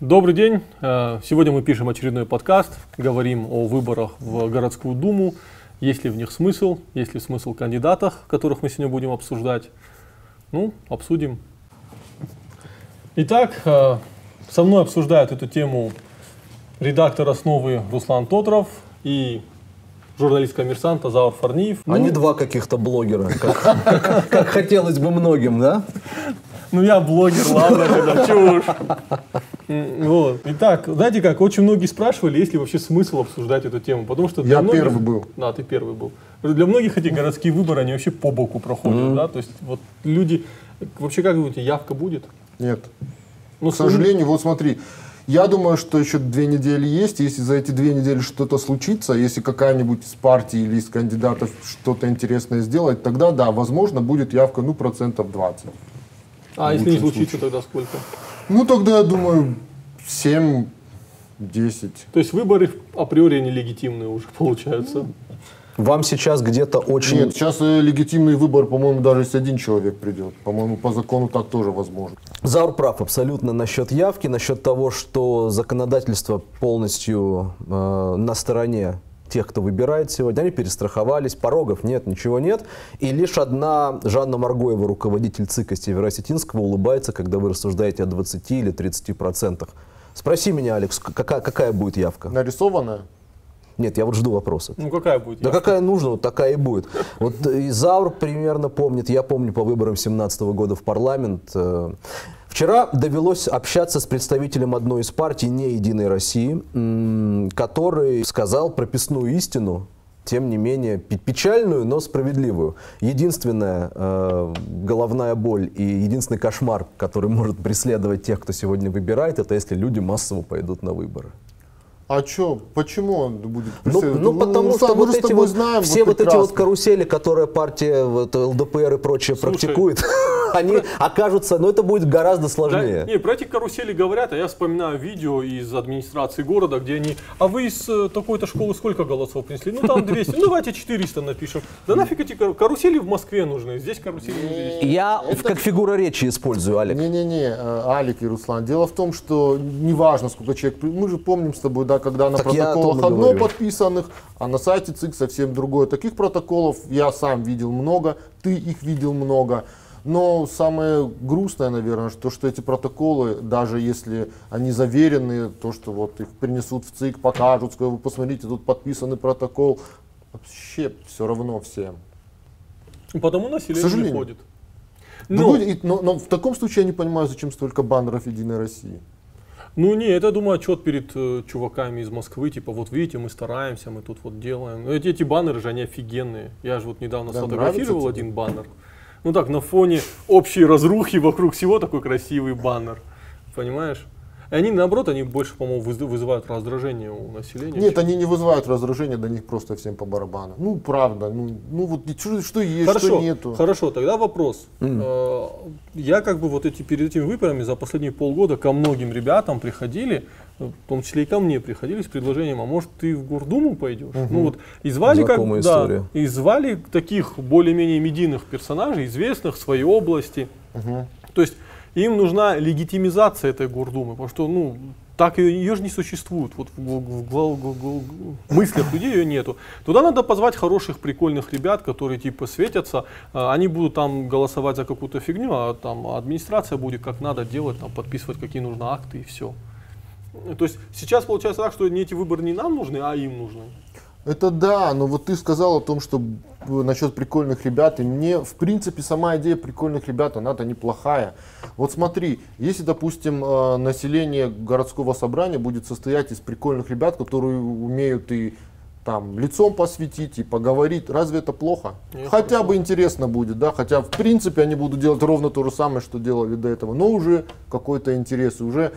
Добрый день. Э, сегодня мы пишем очередной подкаст, говорим о выборах в городскую думу, есть ли в них смысл, есть ли смысл кандидатах, которых мы сегодня будем обсуждать. Ну, обсудим. Итак, э, со мной обсуждают эту тему редактор основы Руслан Тотров и журналист коммерсанта Заур Фарниев. А не два каких-то блогера, как хотелось бы многим, да? Ну я блогер, ладно, тогда чушь. Вот. Итак, знаете как, очень многие спрашивали, есть ли вообще смысл обсуждать эту тему, потому что Я многих- первый был. Да, ты первый был. Для многих эти городские выборы, они вообще по боку проходят, да, то есть вот люди, вообще как думаете, явка будет? Нет. Ну, К сожалению, вот смотри, я думаю, что еще две недели есть. Если за эти две недели что-то случится, если какая-нибудь из партий или из кандидатов что-то интересное сделает, тогда да, возможно, будет явка, ну, процентов 20. А если не случится, тогда сколько? Ну, тогда, я думаю, 7, 10. То есть выборы априори нелегитимные уже получаются. Вам сейчас где-то очень... Нет, сейчас э, легитимный выбор, по-моему, даже если один человек придет. По-моему, по закону так тоже возможно. Заур прав абсолютно насчет явки, насчет того, что законодательство полностью э, на стороне тех, кто выбирает сегодня. Они перестраховались, порогов нет, ничего нет. И лишь одна Жанна Маргоева, руководитель ЦИКа Северосетинского, улыбается, когда вы рассуждаете о 20 или 30 процентах. Спроси меня, Алекс, какая, какая будет явка? Нарисованная? Нет, я вот жду вопроса. Ну какая будет Да явка? какая нужна, вот такая и будет. Вот э, и Заур примерно помнит, я помню по выборам 17 года в парламент. э, Вчера довелось общаться с представителем одной из партий, не Единой России, который сказал прописную истину, тем не менее пе- печальную, но справедливую. Единственная э, головная боль и единственный кошмар, который может преследовать тех, кто сегодня выбирает, это если люди массово пойдут на выборы. А что, почему он будет Ну, преследовать? ну, потому Руслан, что мы вот эти тобой вот, знаем все вот, эти вот прекрасно. карусели, которые партия вот, ЛДПР и прочее Слушай. практикует, они окажутся, но это будет гораздо Да, сложнее. не, про эти карусели говорят, а я вспоминаю видео из администрации города, где они, а вы из э, такой-то школы сколько голосов принесли? Ну там 200, ну давайте 400 напишем. Да нафиг эти кару- карусели в Москве нужны, здесь карусели не здесь. Я в- как фигура речи использую, Олег. Не-не-не, э, Алик и Руслан. Дело в том, что неважно, сколько человек... Мы же помним с тобой, да, когда на Так протоколах одно говорю. подписанных, а на сайте ЦИК совсем другое. Таких протоколов я сам видел много, ты их видел много. Но самое грустное, наверное, что, что эти протоколы, даже если они заверены, то, что вот их принесут в ЦИК, покажут, скажут, вы посмотрите, тут подписанный протокол, вообще все равно всем. Потому население К сожалению. не ходит. Ну, будет- но, но в таком случае я не понимаю, зачем столько баннеров Единой России. Ну не, это, думаю, отчет перед э, чуваками из Москвы, типа, вот видите, мы стараемся, мы тут вот делаем. Эти, эти баннеры же, они офигенные. Я же вот недавно Да, сфотографировал один баннер. Ну так, на фоне общей разрухи вокруг всего такой красивый баннер. Понимаешь? И они, наоборот, они больше, по-моему, выз- вызывают раздражение у населения. Нет, они не вызывают раздражения, до них просто всем по барабану. Ну, правда, ну, ну вот что, что есть, Хорошо, что нету. хорошо, тогда вопрос. Э, Я как бы вот эти перед этими выборами за последние полгода ко многим ребятам приходили, э, в том числе и ко мне приходили с предложением, а может ты в Гордуму пойдешь? Ну вот и звали как, да, и звали таких более-менее медийных персонажей, известных в своей области. То есть им нужна легитимизация этой Гордумы, потому что ну так ее, же не существует, вот в, в гл- в мыслях людей ее нету. Туда надо позвать хороших, прикольных ребят, которые типа светятся, а, они будут там голосовать за какую-то фигню, а там администрация будет как надо делать, там подписывать какие нужны акты и все. То есть сейчас получается так, что не эти выборы не нам нужны, а им нужны. Это да, но вот ты сказал о том, что насчет прикольных ребят, и мне, в принципе, сама идея прикольных ребят, она-то неплохая. Вот смотри, если, допустим, э, население городского собрания будет состоять из прикольных ребят, которые умеют и там лицом посветить и поговорить, разве это плохо? Нет, Хотя хорошо. бы интересно будет, да, хотя в принципе они будут делать ровно то же самое, что делали до этого, но уже какой-то интерес, уже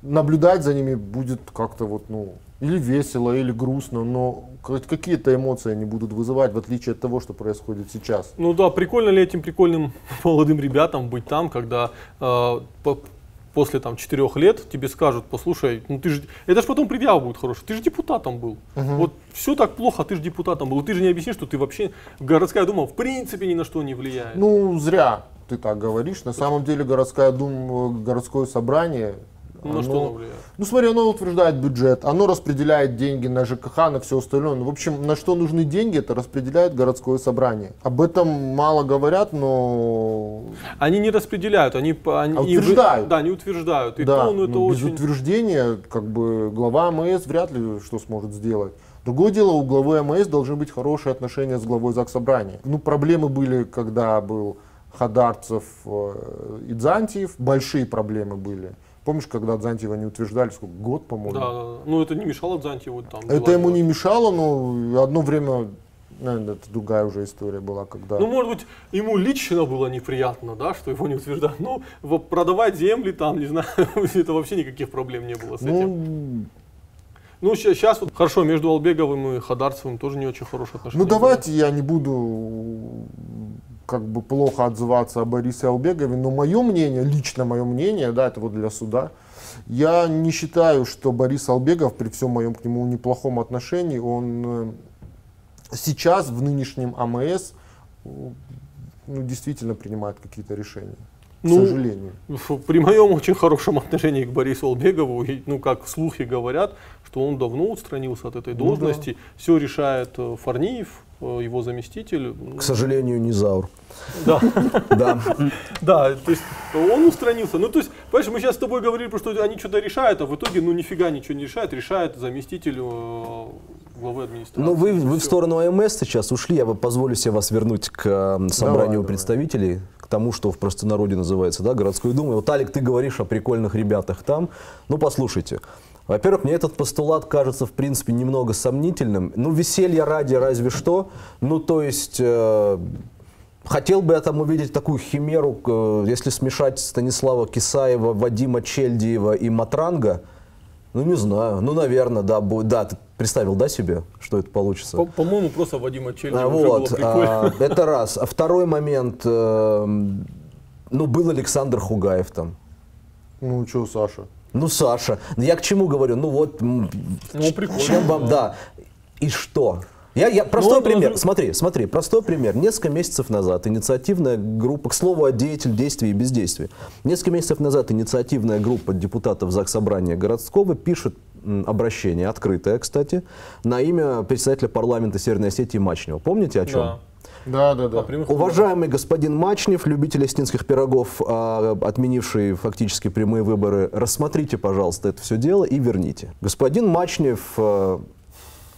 наблюдать за ними будет как-то вот, ну, или весело, или грустно, но какие-то эмоции они будут вызывать, в отличие от того, что происходит сейчас. Ну да, прикольно ли этим прикольным молодым ребятам быть там, когда э, по- после там четырех лет тебе скажут, послушай, ну ты же, это же потом предъява будет хорошая, ты же депутатом был. Вот все так плохо, а ты же депутатом был. Ты же не объяснишь, что ты вообще, городская дума в принципе ни на что не влияет. Ну, зря ты так говоришь. На самом деле городская дума, городское собрание На что Оно- оно влияет? Ну смотри, оно утверждает бюджет, оно распределяет деньги на ЖКХ, на все остальное. Ну, в общем, на что нужны деньги, это распределяет городское собрание. Об этом мало говорят, но Они не распределяют, они, они А им утверждают. да, они утверждают. И да, то, ну, это ну, без очень... утверждения как бы глава АМС вряд ли что сможет сделать. Другое дело, у главы АМС должны быть хорошие отношения с главой Заксобрания. Ну, проблемы были, когда был Хадарцев э, и Дзантьев, большие проблемы были. Помнишь, когда Дзантьева не утверждали, сколько, год, по-моему? Да, да, да. Ну, это не мешало Дзантьеву там. Это ему не мешало, но одно время, наверное, это другая уже история была, когда... Ну, может быть, ему лично было неприятно, да, что его не утверждают. Ну, продавать земли там, не знаю, это вообще никаких проблем не было с этим. ну, Ну, сейчас вот хорошо, между Албеговым и Хадарцевым тоже не очень хорошие отношения. ну, давайте я не буду как бы плохо отзываться о Борисе Албегове, но мое мнение, лично мое мнение, да, это вот для суда, я не считаю, что Борис Албегов, при всем моем к нему неплохом отношении, он э, сейчас в нынешнем АМС э, ну, действительно принимает какие-то решения. К Ну, сожалению. При моем очень хорошем отношении к Борису Албегову, ну, как слухи говорят, что он давно устранился от этой Ну да. должности, все решает э, Фарниев, э, его заместитель. К сожалению, не Заур. Да. Да. Да, то есть он устранился. Ну, то есть, понимаешь, мы сейчас с тобой говорили, что они что-то решают, а в итоге, ну, нифига ничего не решает, решает заместитель э, главы администрации. Ну, вы, вы в сторону АМС сейчас ушли, я бы позволю себе вас вернуть к собранию давай. представителей, к тому, что в простонародье называется, да, городской думы. Вот, Алик, ты говоришь о прикольных ребятах там. Ну, послушайте. Во-первых, мне этот постулат кажется, в принципе, немного сомнительным. Ну, веселье ради разве что. Ну, то есть... э, Хотел бы я там увидеть такую химеру, э, если смешать Станислава Кисаева, Вадима Чельдиева и Матранга. Ну, не знаю. Ну, наверное, да. будет. Да, ты представил, да, себе, что это получится? По- По-моему, просто Вадима Чельдева А, вот, а, это раз. А второй момент, эм, ну, был Александр Хугаев там. Ну, что, Саша? Ну, Саша. Я к чему говорю? Ну, вот, Ну, прикольно. чем вам, да. И что? Я, я, простой он пример, должен- смотри, смотри, простой пример. Несколько месяцев назад инициативная группа, к слову о деятель действий и бездействии. Несколько месяцев назад инициативная группа депутатов ЗАГС Собрания городского пишет обращение, открытое, кстати, на имя председателя парламента Северной Осетии Мачнева. Помните о чем? Да. Да, да, да. Прямых Уважаемый господин Мачнев, любитель остинских пирогов, а, отменивший фактически прямые выборы, рассмотрите, пожалуйста, это все дело и верните. Господин Мачнев, а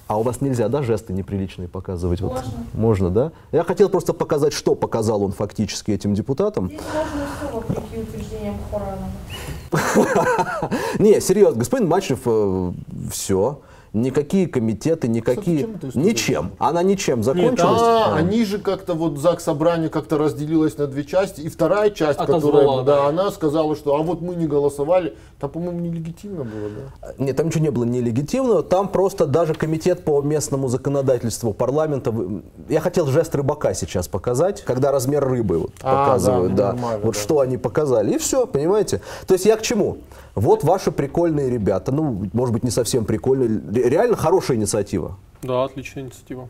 а у вас нельзя, да, жесты неприличные показывать? Вот. Можно. Можно, да? Я хотел просто показать, что показал он фактически этим депутатам. Здесь можно все вопреки утверждениям Хоранова. Не, серьезно, господин Мачнев, все. Никакие комитеты, никакие... история? Ничем. Она ничем закончилась. А, А. они же как-то вот ЗАГС собрание как-то разделилось на две части, и вторая часть, Отозвала, которая, да. да, она сказала, что а вот мы не голосовали, там, по-моему, нелегитимно было, да? Нет, там ничего не было нелегитимного, там просто даже комитет по местному законодательству парламента, я хотел жест рыбака сейчас показать, когда размер рыбы вот А, показывают, да, да, нормально, вот да. что они показали, и все, понимаете? То есть я к чему? Вот ваши прикольные ребята, ну, может быть, не совсем прикольные, ре- реально хорошая инициатива. Да, отличная инициатива.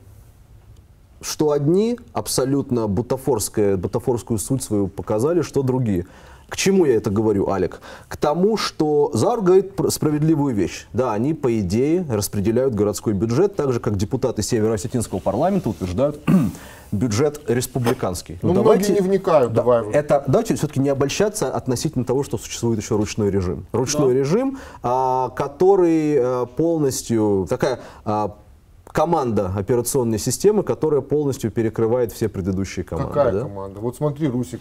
Что одни абсолютно бутафорская, бутафорскую суть свою показали, что другие. К чему я это говорю, Алик? К тому, что Заур говорит справедливую вещь. Да, они, по идее, распределяют городской бюджет, так же, как депутаты Северо-Осетинского парламента утверждают бюджет республиканский. Ну, многие не вникают, Да, давай. это давайте все-таки не обольщаться относительно того, что существует еще ручной режим. Ручной Да. режим, а, который а, полностью такая а, команда операционной системы, которая полностью перекрывает все предыдущие команды. Какая да? команда? Вот смотри, Русик,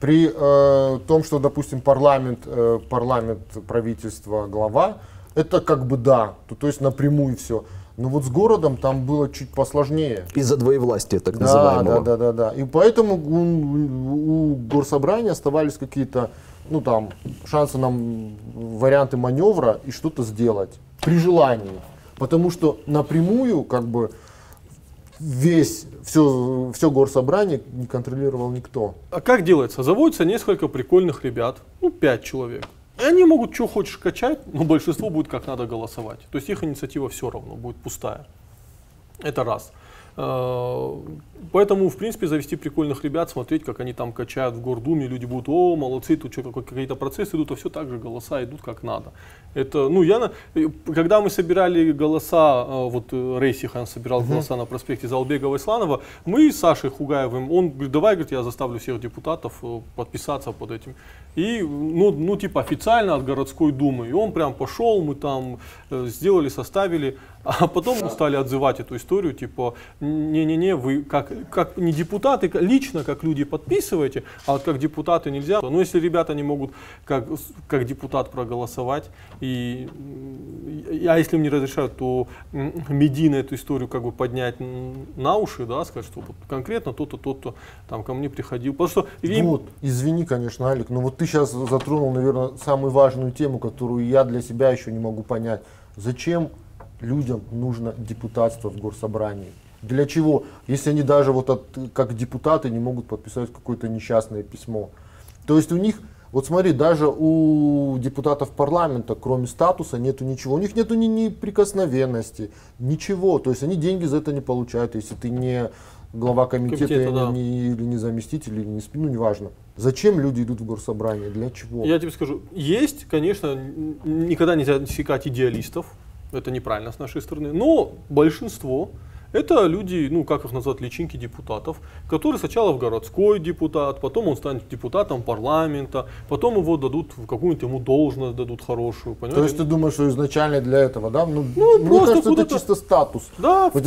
при э, том, что, допустим, парламент, э, парламент, правительство, глава, это как бы да, то, то есть напрямую все. Но вот с городом там было чуть посложнее. Из-за двоевластия, так Да, называемого. да, да, да, да. И поэтому у, у горсобрания оставались какие-то, ну там, шансы нам, варианты маневра и что-то сделать при желании. Потому что напрямую, как бы, весь, все, все горсобрание не контролировал никто. А как делается? Заводится несколько прикольных ребят, ну, пять человек. Они могут что хочешь качать, но большинство будет как надо голосовать. То есть их инициатива все равно будет пустая. Это раз. Э, Поэтому, в принципе, завести прикольных ребят, смотреть, как они там качают в Гордуме, люди будут, о, молодцы, тут что, какие-то процессы идут, а все так же голоса идут как надо. Это, ну, я, когда мы собирали голоса, э, вот э, Рейсихан собирал голоса на проспекте Залбегова и Сланова, мы с Сашей Хугаевым, он говорит, давай, говорит, я заставлю всех депутатов э, подписаться под этим. И, ну, ну, типа, официально от городской думы. И он прям пошел, мы там сделали, составили, а потом мы стали отзывать эту историю, типа, не-не-не, вы как, как не депутаты, лично как люди подписываете, а вот как депутаты нельзя. Но если ребята не могут как, как депутат проголосовать, и, м, а если им не разрешают, то медийно эту историю как бы поднять на уши, да, сказать, что вот конкретно то-то, то-то там ко мне приходил. Потому что им- Вот, извини, конечно, Алик, но вот ты сейчас затронул, наверное, самую важную тему, которую я для себя еще не могу понять. Зачем людям нужно депутатство в горсобрании? Для чего? Если они даже вот от- как депутаты не могут подписать какое-то несчастное письмо. То есть у них, вот смотри, даже у депутатов парламента, кроме статуса, нету ничего. У них нету ни, ни прикосновенности, ничего. То есть они деньги за это не получают, если ты не глава комитета, Комитета, да. не- или не заместитель, или не спи- ну неважно. Зачем люди идут в горсобрание? Для чего? Я тебе скажу, есть, конечно, никогда нельзя отсекать идеалистов, это неправильно с нашей стороны, но большинство это люди, ну как их назвать, личинки депутатов, которые сначала в городской депутат, потом он станет депутатом парламента, потом его дадут в какую-нибудь ему должность дадут хорошую, То понимаете? есть ты думаешь, что изначально для этого, да? Ну, Ну, мне просто кажется, это чисто статус. Да, Вот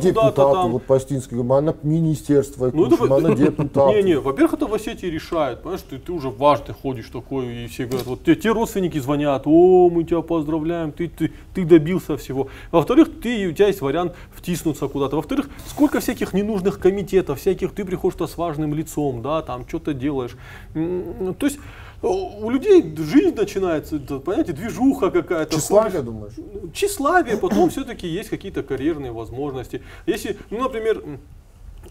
депутату, там. вот по-астински, мана министерство, Ну, это, мана депутату. не, не, во-первых, это в Осетии решает, понимаешь, ты, ты уже важный ходишь такой, и все говорят, вот те, те родственники звонят, о, мы тебя поздравляем, ты, ты, ты добился всего. Во-вторых, ты, у тебя есть вариант втиснуться куда-то. Во-вторых, сколько всяких ненужных комитетов, всяких, ты приходишь с важным лицом, да, там что-то делаешь. То есть э, у людей жизнь начинается, понимаете, движуха какая-то. Тщеславие, ходишь- думаешь? тщеславие, потом все-таки есть какие-то карьерные возможности. Если, ну, например,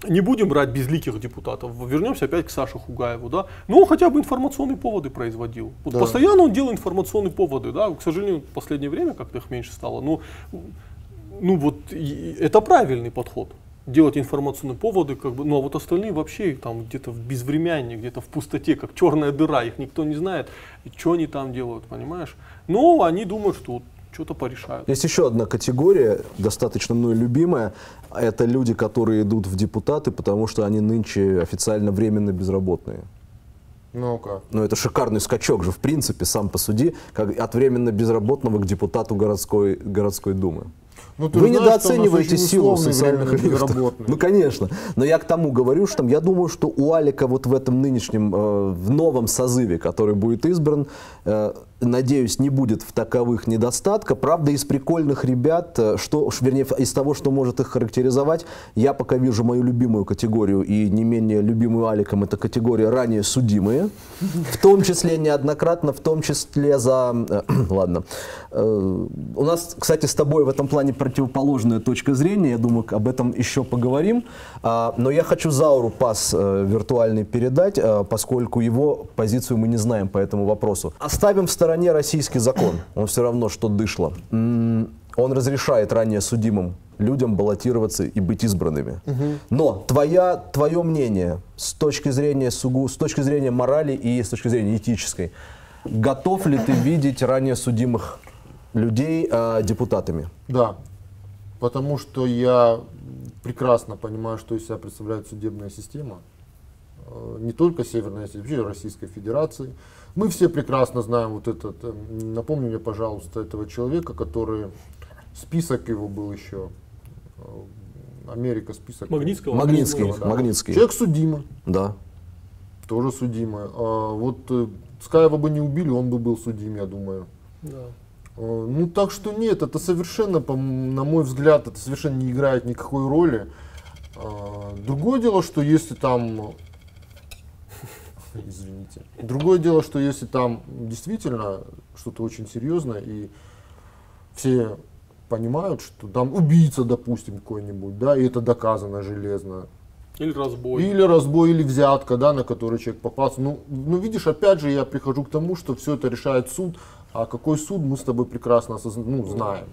не будем брать безликих депутатов, вернемся опять к Саше Хугаеву, да, но он хотя бы информационные поводы производил. Вот Да. Постоянно он делал информационные поводы, да, к сожалению, в последнее время как-то их меньше стало, но ну вот это правильный подход. Делать информационные поводы, как бы, ну а вот остальные вообще там где-то в безвременье, где-то в пустоте, как черная дыра, их никто не знает, и что они там делают, понимаешь? Но они думают, что вот что-то порешают. Есть еще одна категория, достаточно мной любимая. Это люди, которые идут в депутаты, потому что они нынче официально временно безработные. Ну как? Ну, это шикарный скачок же, в принципе, сам посуди, как от временно безработного к депутату городской, городской думы. Ну, ты Вы знаешь, недооцениваете силу социальных безработный. Ну, конечно. Но я к тому говорю, что там, я думаю, что у Алика вот в этом нынешнем, э, в новом созыве, который будет избран, э, надеюсь, не будет в таковых недостатка. Правда, из прикольных ребят, э, что, вернее, из того, что может их характеризовать, я пока вижу мою любимую категорию и не менее любимую Аликом, это категория ранее судимые. В том числе неоднократно, в том числе за... э, ладно. Э, у нас, кстати, с тобой в этом плане противоположная точка зрения. Я думаю, об этом еще поговорим. А, но я хочу Зауру пас виртуальный передать, поскольку его позицию мы не знаем по этому вопросу. Оставим в стороне российский закон. Он все равно что дышло. Он разрешает ранее судимым людям баллотироваться и быть избранными. Но твоя, твое мнение с точки зрения сугу, с точки зрения морали и с точки зрения этической, готов ли ты видеть ранее судимых людей э, депутатами? Да. Потому что я прекрасно понимаю, что из себя представляет судебная система. Э, Не только Северной Осетии, вообще Российской Федерации. Мы все прекрасно знаем вот этот, э, напомни мне, пожалуйста, этого человека, который, список его был еще, э, Америка список. Магнитского? Магнитский, Магнитского, да. Магнитский. Человек судимый, Да. тоже судимый. А вот э, Скаева бы не убили, он бы был судим, я думаю. Да. Э, Ну так что нет, это совершенно, на мой взгляд, это совершенно не играет никакой роли. Другое дело, что если там, извините, другое дело, что если там действительно что-то очень серьезное и все понимают, что там убийца, допустим, какой-нибудь, да, и это доказано железно, Или разбой. или разбой, или взятка, да, на который человек попался. Ну, ну, видишь, опять же, я прихожу к тому, что все это решает суд, а какой суд мы с тобой прекрасно ну, знаем.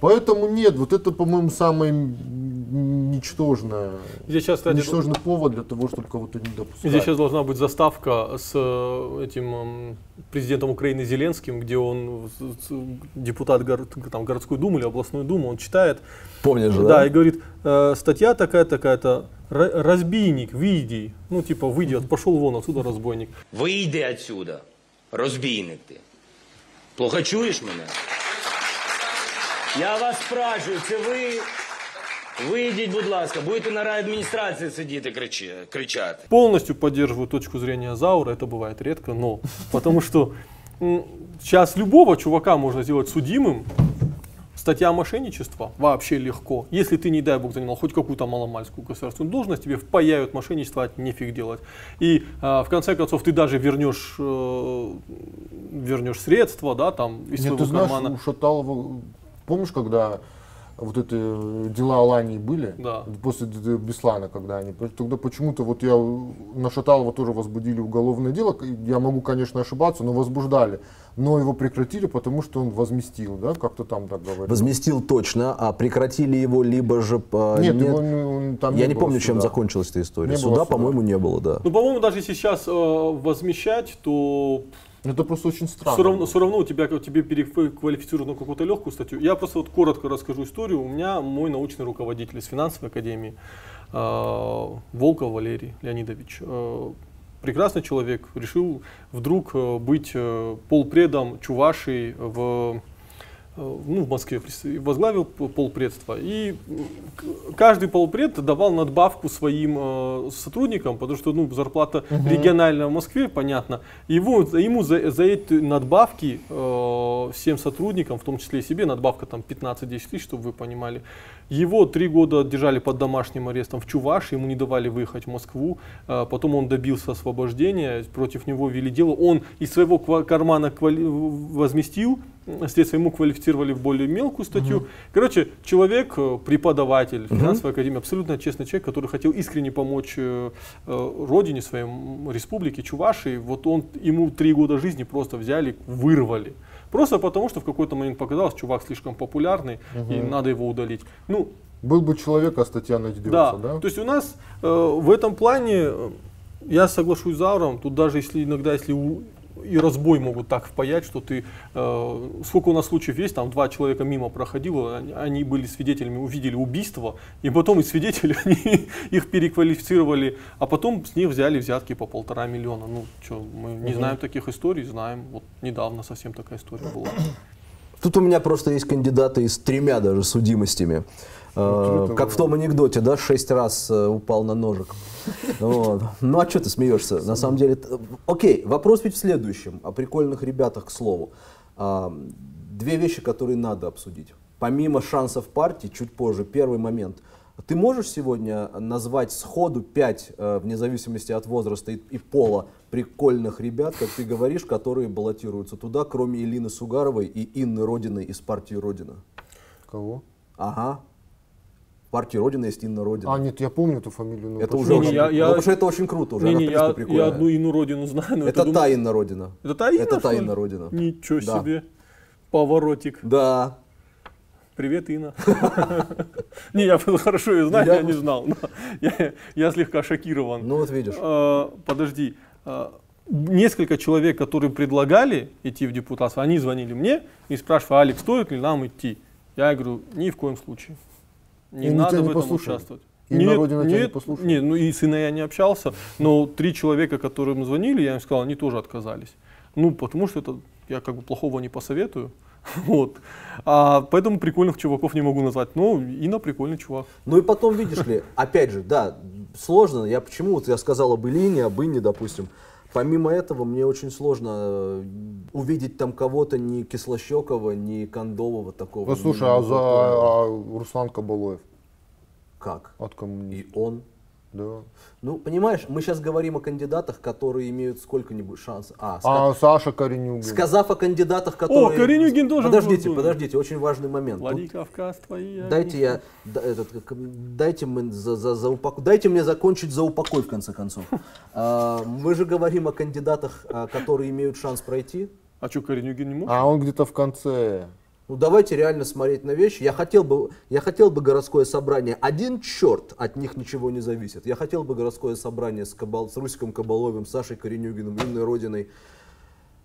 Поэтому нет, вот это, по-моему, самое м, ничтожно, Здесь сейчас, кстати, ничтожный повод для того, чтобы кого-то не допускать. Здесь сейчас должна быть заставка с э, этим президентом Украины Зеленским, где он депутат там, городской думы или областной думы, он читает, Помнишь же, да, да? и говорит, э, статья такая такая-то, «Ра- разбийник, выйди, ну типа выйди, пошел вон отсюда разбойник. Вийди отсюда, розбійник ти. Плохо чуєш мене? Я вас спрашиваю, це ви. Вийдіть, будь ласка, будете на райадміністрації сидіти кричи- кричати. Полностью поддерживаю точку зрения Заура, это бывает редко, но потому что м, сейчас любого чувака можно сделать судимым. Статья мошенничества вообще легко. Если ты, не дай бог, занимал хоть какую-то маломальскую государственную должность, тебе впаяют мошенничество, а нефиг делать. И а, в конце концов ты даже вернешь, э, вернешь средства, да, там из Нет, своего ты знаешь, кармана. у Шаталова, помнишь, когда вот эти э, дела Алании были, Да. после д- д- Беслана, когда они, тогда почему-то вот я э, на Шаталова тоже возбудили уголовное дело, я могу, конечно, ошибаться, но возбуждали, но его прекратили, потому что он возместил, да, как-то там так говорили. Возместил точно, а прекратили его либо же... по- Нет, его не- он там Я не было помню, чем суда. закончилась эта история. Не суда, суда. по-моему, не было, да. Ну, по-моему, даже если сейчас э, возмещать, то Это просто очень странно. Все равно, все равно у тебя, тебе переквалифицируют на какую-то легкую статью. Я просто вот коротко расскажу историю. У меня мой научный руководитель из финансовой академии, э, Волков Валерий Леонидович, э, прекрасный человек, решил вдруг э, быть э, полпредом Чувашии в ну, в Москве возглавил п- полпредство. И каждый полпред давал надбавку своим э, сотрудникам, потому что ну, зарплата региональная в Москве, понятно. Его, ему за, за эти надбавки э, всем сотрудникам, в том числе и себе, надбавка там 15-10 тысяч, чтобы вы понимали, его три года держали под домашним арестом в Чувашии, ему не давали выехать в Москву, Э, потом он добился освобождения, против него вели дело, он из своего кармана возместил, средства ему квалифицировали в более мелкую статью. Короче, человек, э, преподаватель финансовой академии, абсолютно честный человек, который хотел искренне помочь э, э, родине своей, республике Чувашии, вот он, ему три года жизни просто взяли, вырвали. Просто потому, что в какой-то момент показалось, чувак слишком популярный, и надо его удалить. Ну, Был бы человек, а статья найдется, да. да? То есть у нас э, в этом плане, э, я соглашусь с Зауром, тут даже если иногда, если у- и разбой могут так впаять, что ты, э, сколько у нас случаев есть, там два человека мимо проходило, они, они были свидетелями, увидели убийство, и потом из свидетелей они их переквалифицировали, а потом с них взяли взятки по полтора миллиона. Ну, что, мы не знаем таких историй, знаем, вот недавно совсем такая история была. Тут у меня просто есть кандидаты с тремя даже судимостями. Э, как в том анекдоте, да, шесть раз э, упал на ножик. Вот. Ну а что ты смеешься? На самом деле, окей, вопрос ведь в следующем, о прикольных ребятах, к слову. А, Две вещи, которые надо обсудить. Помимо шансов партии, чуть позже, первый момент. Ты можешь сегодня назвать сходу пять, э, вне зависимости от возраста и, и пола, прикольных ребят, как ты говоришь, которые баллотируются туда, кроме Илины Сугаровой и Инны Родиной из партии Родина? Кого? Ага. Партии Родина есть Инна Родина. А, нет, я помню эту фамилию. но это почему уже Не, очень, не, я- ну, я- потому что это очень круто уже. она, в Не-не, принципе, я, я одну Ину Родину знаю, но Это думаю- та Инна Родина. Это та Инна, Это та? Инна Родина. Ничего Да. себе. Поворотик. Да. Привет, Инна. Не, я хорошо ее знаю, Я- я не знал. Я я слегка шокирован. Ну вот видишь. Э, Подожди. Э, Несколько человек, которые предлагали идти в депутатство, они звонили мне и спрашивали, Алекс, стоит ли нам идти? Я говорю, ни в коем случае. Не И надо тебя в не этом послушали? участвовать. Инна Родина тебя не нет, послушала? нет, ну и с Инной я не общался, но три человека, которым звонили, я им сказал, они тоже отказались. Ну, потому что это я как бы плохого не посоветую. Вот. А поэтому прикольных чуваков не могу назвать. Ну, Инна прикольный чувак. Ну и потом, видишь ли, опять же, да, сложно. Я почему, вот я сказал об Илине, об Инне, допустим. Помимо этого, мне очень сложно э, увидеть там кого-то ни Кислощекова, ни Кондового такого. Ну, слушай, а за а Руслан Кабалоев Как? от коммунистов? И он. Да. Ну, понимаешь, мы сейчас говорим о кандидатах, которые имеют сколько-нибудь шансов. А, ска- А Саша Коренюгин? сказав о кандидатах, которые... Коренюгин тоже Подождите, был. подождите, очень важный момент. Тут Владикавказ твои. Дайте я, да, этот, дайте, мы за, за, за упаку- дайте мне закончить за упокой в конце концов. А, мы же говорим о кандидатах, а, которые имеют шанс пройти. А что, Коренюгин не может? А он где-то в конце. Ну давайте реально смотреть на вещи. Я хотел бы, я хотел бы городское собрание. Один черт, от них ничего не зависит. Я хотел бы городское собрание с, Кабал, с Русиком Кабаловым, Сашей Коренюгиным, Инной Родиной,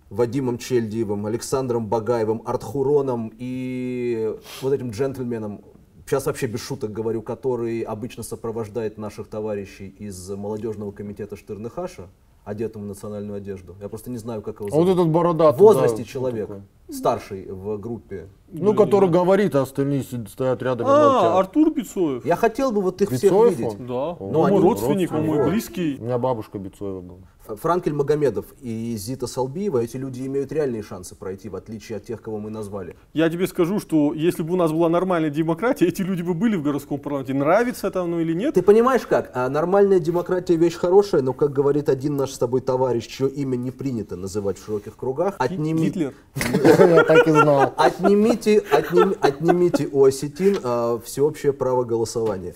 Вадимом Чельдиевым, Александром Багаевым, Артхуроном и вот этим джентльменом, сейчас вообще без шуток говорю, который обычно сопровождает наших товарищей из молодежного комитета Штырныхаша, одетым в национальную одежду. Я просто не знаю, как его А вот зовут. этот бородатый. в возрасте да, человек, такой. Старший в группе. Ну, который говорит, а остальные стоят рядом А. Артур Бицоев. Я хотел бы вот их Бицоев всех видеть. он? Да, Ну, мой они родственник, он мой близкий. У меня бабушка Бицоева была. Франкель Магомедов и Зита Салбиева, эти люди имеют реальные шансы пройти, в отличие от тех, кого мы назвали. Я тебе скажу, что если бы у нас была нормальная демократия, эти люди бы были в городском парламенте. Нравится это оно или нет? Ты понимаешь как? А нормальная демократия вещь хорошая, но, как говорит один наш с тобой товарищ, чье имя не принято называть в широких кругах, отними- Гитлер. Я так и знал. отнимите, отним- отнимите у осетин а, всеобщее право голосования.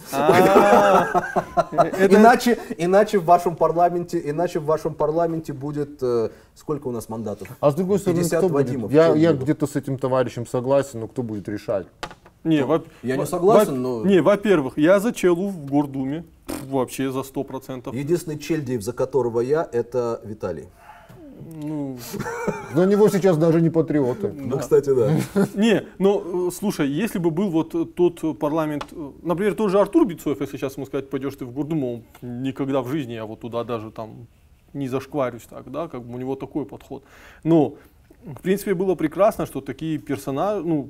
Иначе, иначе в вашем парламенте, иначе в вашем парламенте будет э, сколько у нас мандатов? А с другой стороны, 50 кто будет? Вадимов. Я, Кто я будет? где-то с этим товарищем согласен, но кто будет решать? Не, во- Я не согласен, во- но- Не, во-первых, я за Челу в Гордуме. Вообще за сто процентов. Единственный Чельдиев, за которого я, это Виталий. Ну, На него сейчас даже не патриоты. Ну, кстати, да. не, но э, слушай, если бы был вот тот парламент, например, тот же Артур Бицоев, если сейчас ему сказать, пойдешь ты в Гордуму, никогда в жизни я вот туда даже там не зашкварюсь так, да, как бы у него такой подход. Но, в принципе, было прекрасно, что такие персонажи, ну,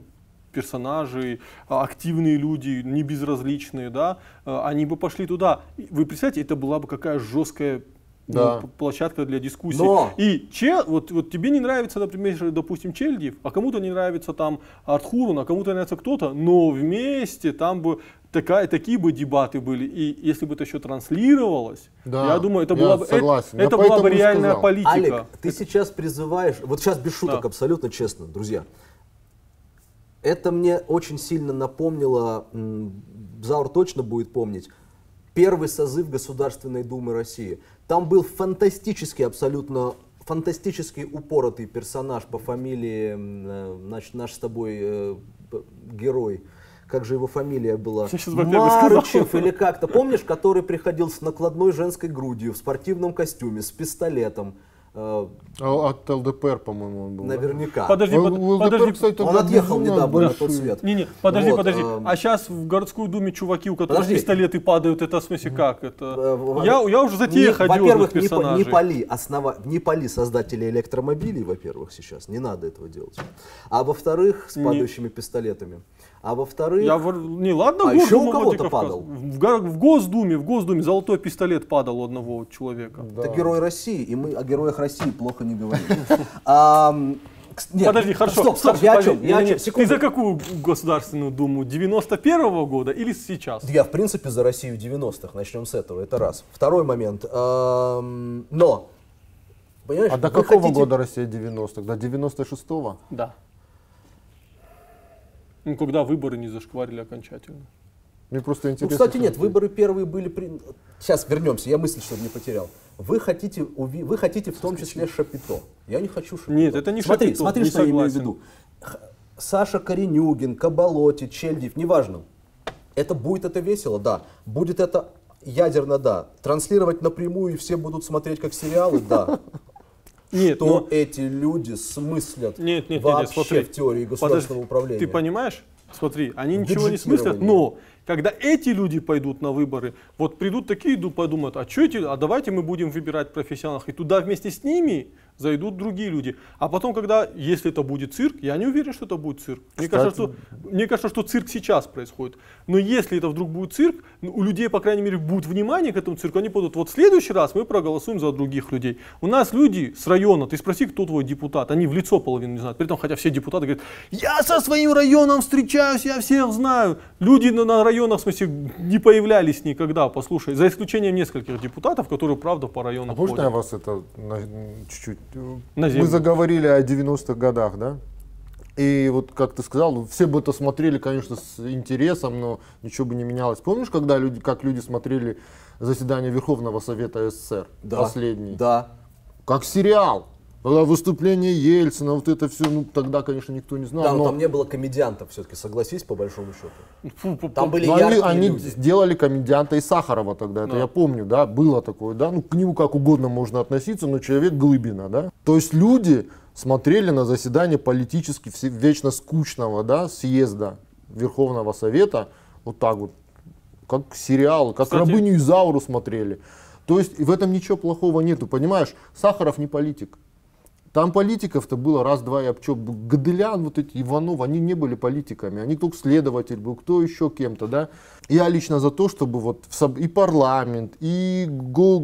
персонажи, а, активные люди, не безразличные, да, э, они бы пошли туда. Вы представляете, это была бы какая жесткая ну, Да. п- площадка для дискуссии. Но- И че, вот, вот тебе не нравится, например, допустим, Чельдиев, а кому-то не нравится там Артхурун, а кому-то нравится кто-то, но вместе там бы такая, такие бы дебаты были. И если бы это еще транслировалось, Да, я думаю, это я была бы, это, согласен. Я это была бы реальная сказал. политика. Алик, ты сейчас призываешь, вот сейчас без шуток, Да. абсолютно честно, друзья. Это мне очень сильно напомнило, Заур точно будет помнить, первый созыв Государственной Думы России. Там был фантастический, абсолютно фантастически упоротый персонаж по фамилии, м, э, значит, наш с тобой э, герой. Как же его фамилия была? Марычев или как-то. Помнишь, который приходил с накладной женской грудью, в спортивном костюме, с пистолетом? Э, А От ЛДПР, по-моему, он был. Наверняка. Подожди, У- под- ЛДПР, подожди. кстати, Он отъехал недавно на тот свет. Не-не, подожди, Вот, подожди. эм, А сейчас в городскую думе чуваки, у которых Подожди. пистолеты падают, это в смысле как? Это... Э, Я, я уже за те не- ходил Во-первых, не, не пали, основа, не пали создатели электромобилей, во-первых, сейчас. Не надо этого делать. А во-вторых, с Не. падающими пистолетами. А во-вторых, Я вор- не, ладно, А еще Госдума у кого-то падал? В, в Госдуме, в Госдуме золотой пистолет падал у одного человека. это герой России, и мы о героях России плохо не говорим. Нет, Подожди, хорошо. Стоп, стоп, я о чем? Я о не-не-не. чем? Ты за какую Государственную Думу? 91 года или сейчас? Я, в принципе, за Россию 90-х. Начнем с этого. Это раз. Второй момент. Но, понимаешь, А до какого хотите- года Россия 90-х? До 96-го? Да. Ну, когда выборы не зашкварили окончательно. Мне просто Ну, интересно. кстати, нет, выборы первые были... При... Сейчас вернемся, я мысль, чтобы не потерял. Вы хотите, уви- вы хотите в том числе шапито. Я не хочу шапито. Нет, это не смотри, шапито, Смотри, не что я имею в согласен. виду. Саша Коренюгин, Кабалоти, Чельдив, неважно. Это будет это весело, да. Будет это ядерно, да. Транслировать напрямую и все будут смотреть как сериалы, да. Нет, Что но- эти люди смыслят Нет, нет, вообще нет, смотри. в теории государственного Подожди, управления. Ты понимаешь? Смотри, они ничего не смыслят, но когда эти люди пойдут на выборы, вот придут такие, идут, подумают, а что эти, а давайте мы будем выбирать профессионалов, и туда вместе с ними зайдут другие люди. А потом, когда, если это будет цирк, я не уверен, что это будет цирк. Мне, Кстати, кажется, что, мне кажется, что цирк сейчас происходит. Но если это вдруг будет цирк, ну, у людей, по крайней мере, будет внимание к этому цирку, они будут, вот в следующий раз мы проголосуем за других людей. У нас люди с района, ты спроси, кто твой депутат, они в лицо половину не знают. При этом, хотя все депутаты говорят, я со своим районом встречаюсь, я всех знаю. Люди на, на районах, в смысле, не появлялись никогда, послушай, за исключением нескольких депутатов, которые, правда, по району А можно я вас это чуть-чуть... На Мы заговорили о 90-х годах, да? И вот, как ты сказал, ну, все бы это смотрели, конечно, с интересом, но ничего бы не менялось. Помнишь, когда люди, как люди смотрели заседание Верховного Совета СССР? Да, Последний. Да. Как сериал. Когда выступление Ельцина, вот это все, ну тогда, конечно, никто не знал. Да, но но там не было комедиантов все-таки, согласись, по большому счету. Фу, фу, Там были Но они, яркие они люди. сделали комедианта и Сахарова тогда, это Да. я помню, да, было такое, да, ну к нему как угодно можно относиться, но человек Глыбина, да. То есть люди смотрели на заседание политически все- вечно скучного, да, съезда Верховного Совета, вот так вот, как сериал, как Кстати- рабыню Изауру смотрели. То есть в этом ничего плохого нету, понимаешь, Сахаров не политик. Там политиков-то было раз-два и обчеп. Гадылян, вот эти, Иванов, они не были политиками. Они только следователь был, кто еще кем-то, да. Я лично за то, чтобы вот и парламент, и, го-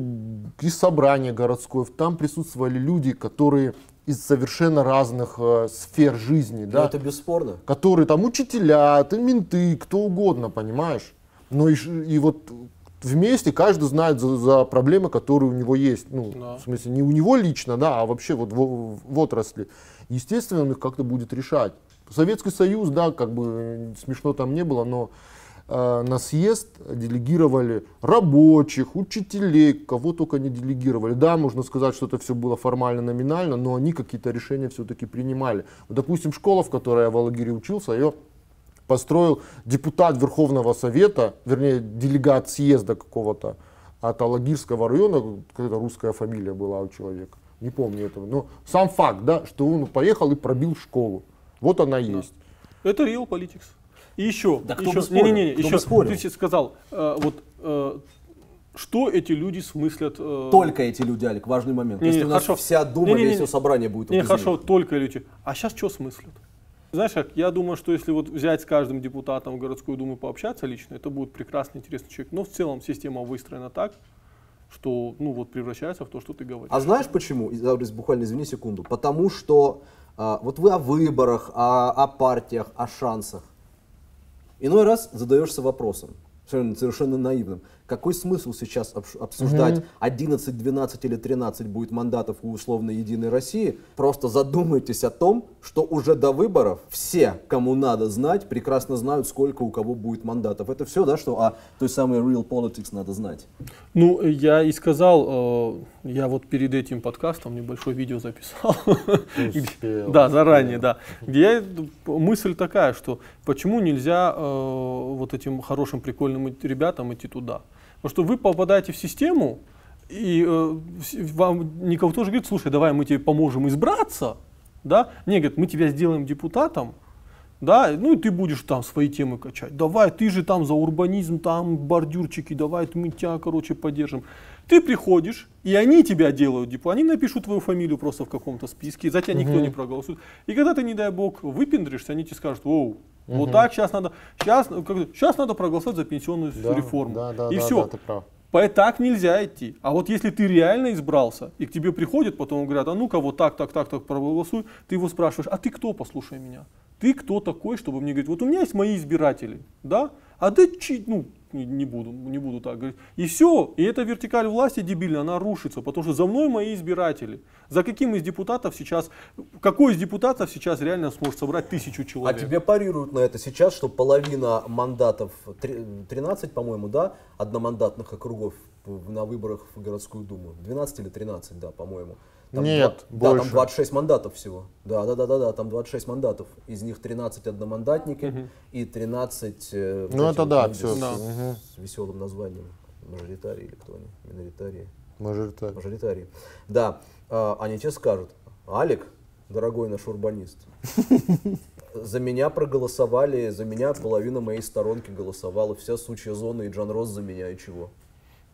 и собрание городское, там присутствовали люди, которые из совершенно разных э, сфер жизни, Ну, да это бесспорно. которые там учителя, ты менты, кто угодно, понимаешь? Но и, и вот вместе каждый знает за, за проблемы, которые у него есть. Ну, Да. в смысле, не у него лично, да, а вообще вот в, в отрасли. Естественно, он их как-то будет решать. Советский Союз, да, как бы э, смешно там не было, но э, на съезд делегировали рабочих, учителей, кого только не делегировали. Да, можно сказать, что это все было формально, номинально, но они какие-то решения все-таки принимали. Вот, допустим, школа, в которой я в Алагире учился, ее построил депутат Верховного Совета, вернее, делегат съезда какого-то от Алагирского района, какая-то русская фамилия была у человека, не помню этого. Но сам факт, да, что он поехал и пробил школу. Вот она есть. Это real politics. И еще, Да кто еще, бы спорил? не-не-не, Кто бы еще, спорил? ты сейчас сказал, э, вот, э, что эти люди смыслят? э, Только эти люди, Алик, важный момент. Не, не, Если у нас хорошо. вся дума, Не, не, не, весь не. все собрание будет Не, хорошо, только люди. А сейчас что смыслят? Знаешь как, я думаю, что если вот взять с каждым депутатом в городскую думу пообщаться лично, это будет прекрасный, интересный человек. Но в целом система выстроена так, что, ну вот, превращается в то, что ты говоришь. А знаешь почему? Буквально извини секунду. Потому что а, вот вы о выборах, о, о партиях, о шансах. Иной раз задаешься вопросом, совершенно, совершенно наивным. Какой смысл сейчас обсуждать 11, 12 или 13 будет мандатов у условно Единой России? Просто задумайтесь о том, что уже до выборов все, кому надо знать, прекрасно знают, сколько у кого будет мандатов. Это все, да, что о той самой real politics надо знать. Ну, я и сказал, э, я вот перед этим подкастом небольшое видео записал. Где- Да, заранее, да. Где я, мысль такая, что почему нельзя э, вот этим хорошим, прикольным ребятам идти туда? Потому что вы попадаете в систему, и э, вам никого тоже говорит, слушай, давай мы тебе поможем избраться, да? Не, говорят, мы тебя сделаем депутатом, да, ну и ты будешь там свои темы качать. Давай, ты же там за урбанизм, там бордюрчики, давай мы тебя, короче, поддержим. Ты приходишь, и они тебя делают, типа, они напишут твою фамилию просто в каком-то списке, за тебя никто не проголосует. И когда ты, не дай бог, выпендришься, они тебе скажут, оу, вот так сейчас надо, сейчас, сейчас надо проголосовать за пенсионную Да, реформу. Да, да, и да, все. да, ты прав. Так нельзя идти. А вот если ты реально избрался, и к тебе приходят, потом говорят, а ну-ка вот так, так, так, так проголосуй, ты его спрашиваешь, а ты кто, послушай меня? Ты кто такой, чтобы мне говорить, вот у меня есть мои избиратели, да? А да ну, не, не буду, не буду так говорить. И все, и эта вертикаль власти дебильная, она рушится, потому что за мной мои избиратели. За каким из депутатов сейчас, какой из депутатов сейчас реально сможет собрать тысячу А человек? тебе парируют на это сейчас, что половина мандатов, три- 13, по-моему, да, одномандатных округов на выборах в городскую думу. 12 или 13, да, по-моему. Нет, два- Да, там больше. 26 мандатов всего. Да, да, да, да, да, там 26 мандатов. Из них 13 одномандатники и 13 э, Ну, это вот да, всё. с, Да. с веселым названием. Мажоритарии или кто они? Миноритарии. Мажоритарий. Мажоритарии. Да, а, они тебе скажут, Алик, дорогой наш урбанист, за меня проголосовали, за меня половина моей сторонки голосовала, вся сучья зона и Джан Рос за меня и чего.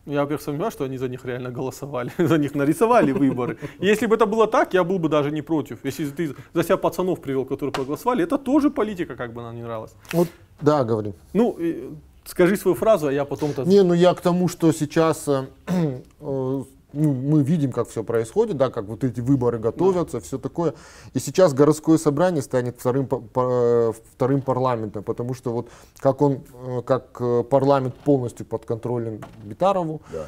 Я, во-первых, сомневаюсь, что они за них реально голосовали, за них нарисовали выборы. Если бы это было так, я был бы даже не против. Если ты за себя пацанов привел, которые проголосовали, это тоже политика, как бы нам не нравилась. Вот, да, говори. Ну, э, скажи свою фразу, а я потом-то... Не, ну я к тому, что сейчас э, э, ну, мы видим, как все происходит, да, как вот эти выборы готовятся, все такое. И сейчас городское собрание станет вторым, па- вторым парламентом, потому что вот как он, э, как э, парламент полностью под контролем Битарову, Да.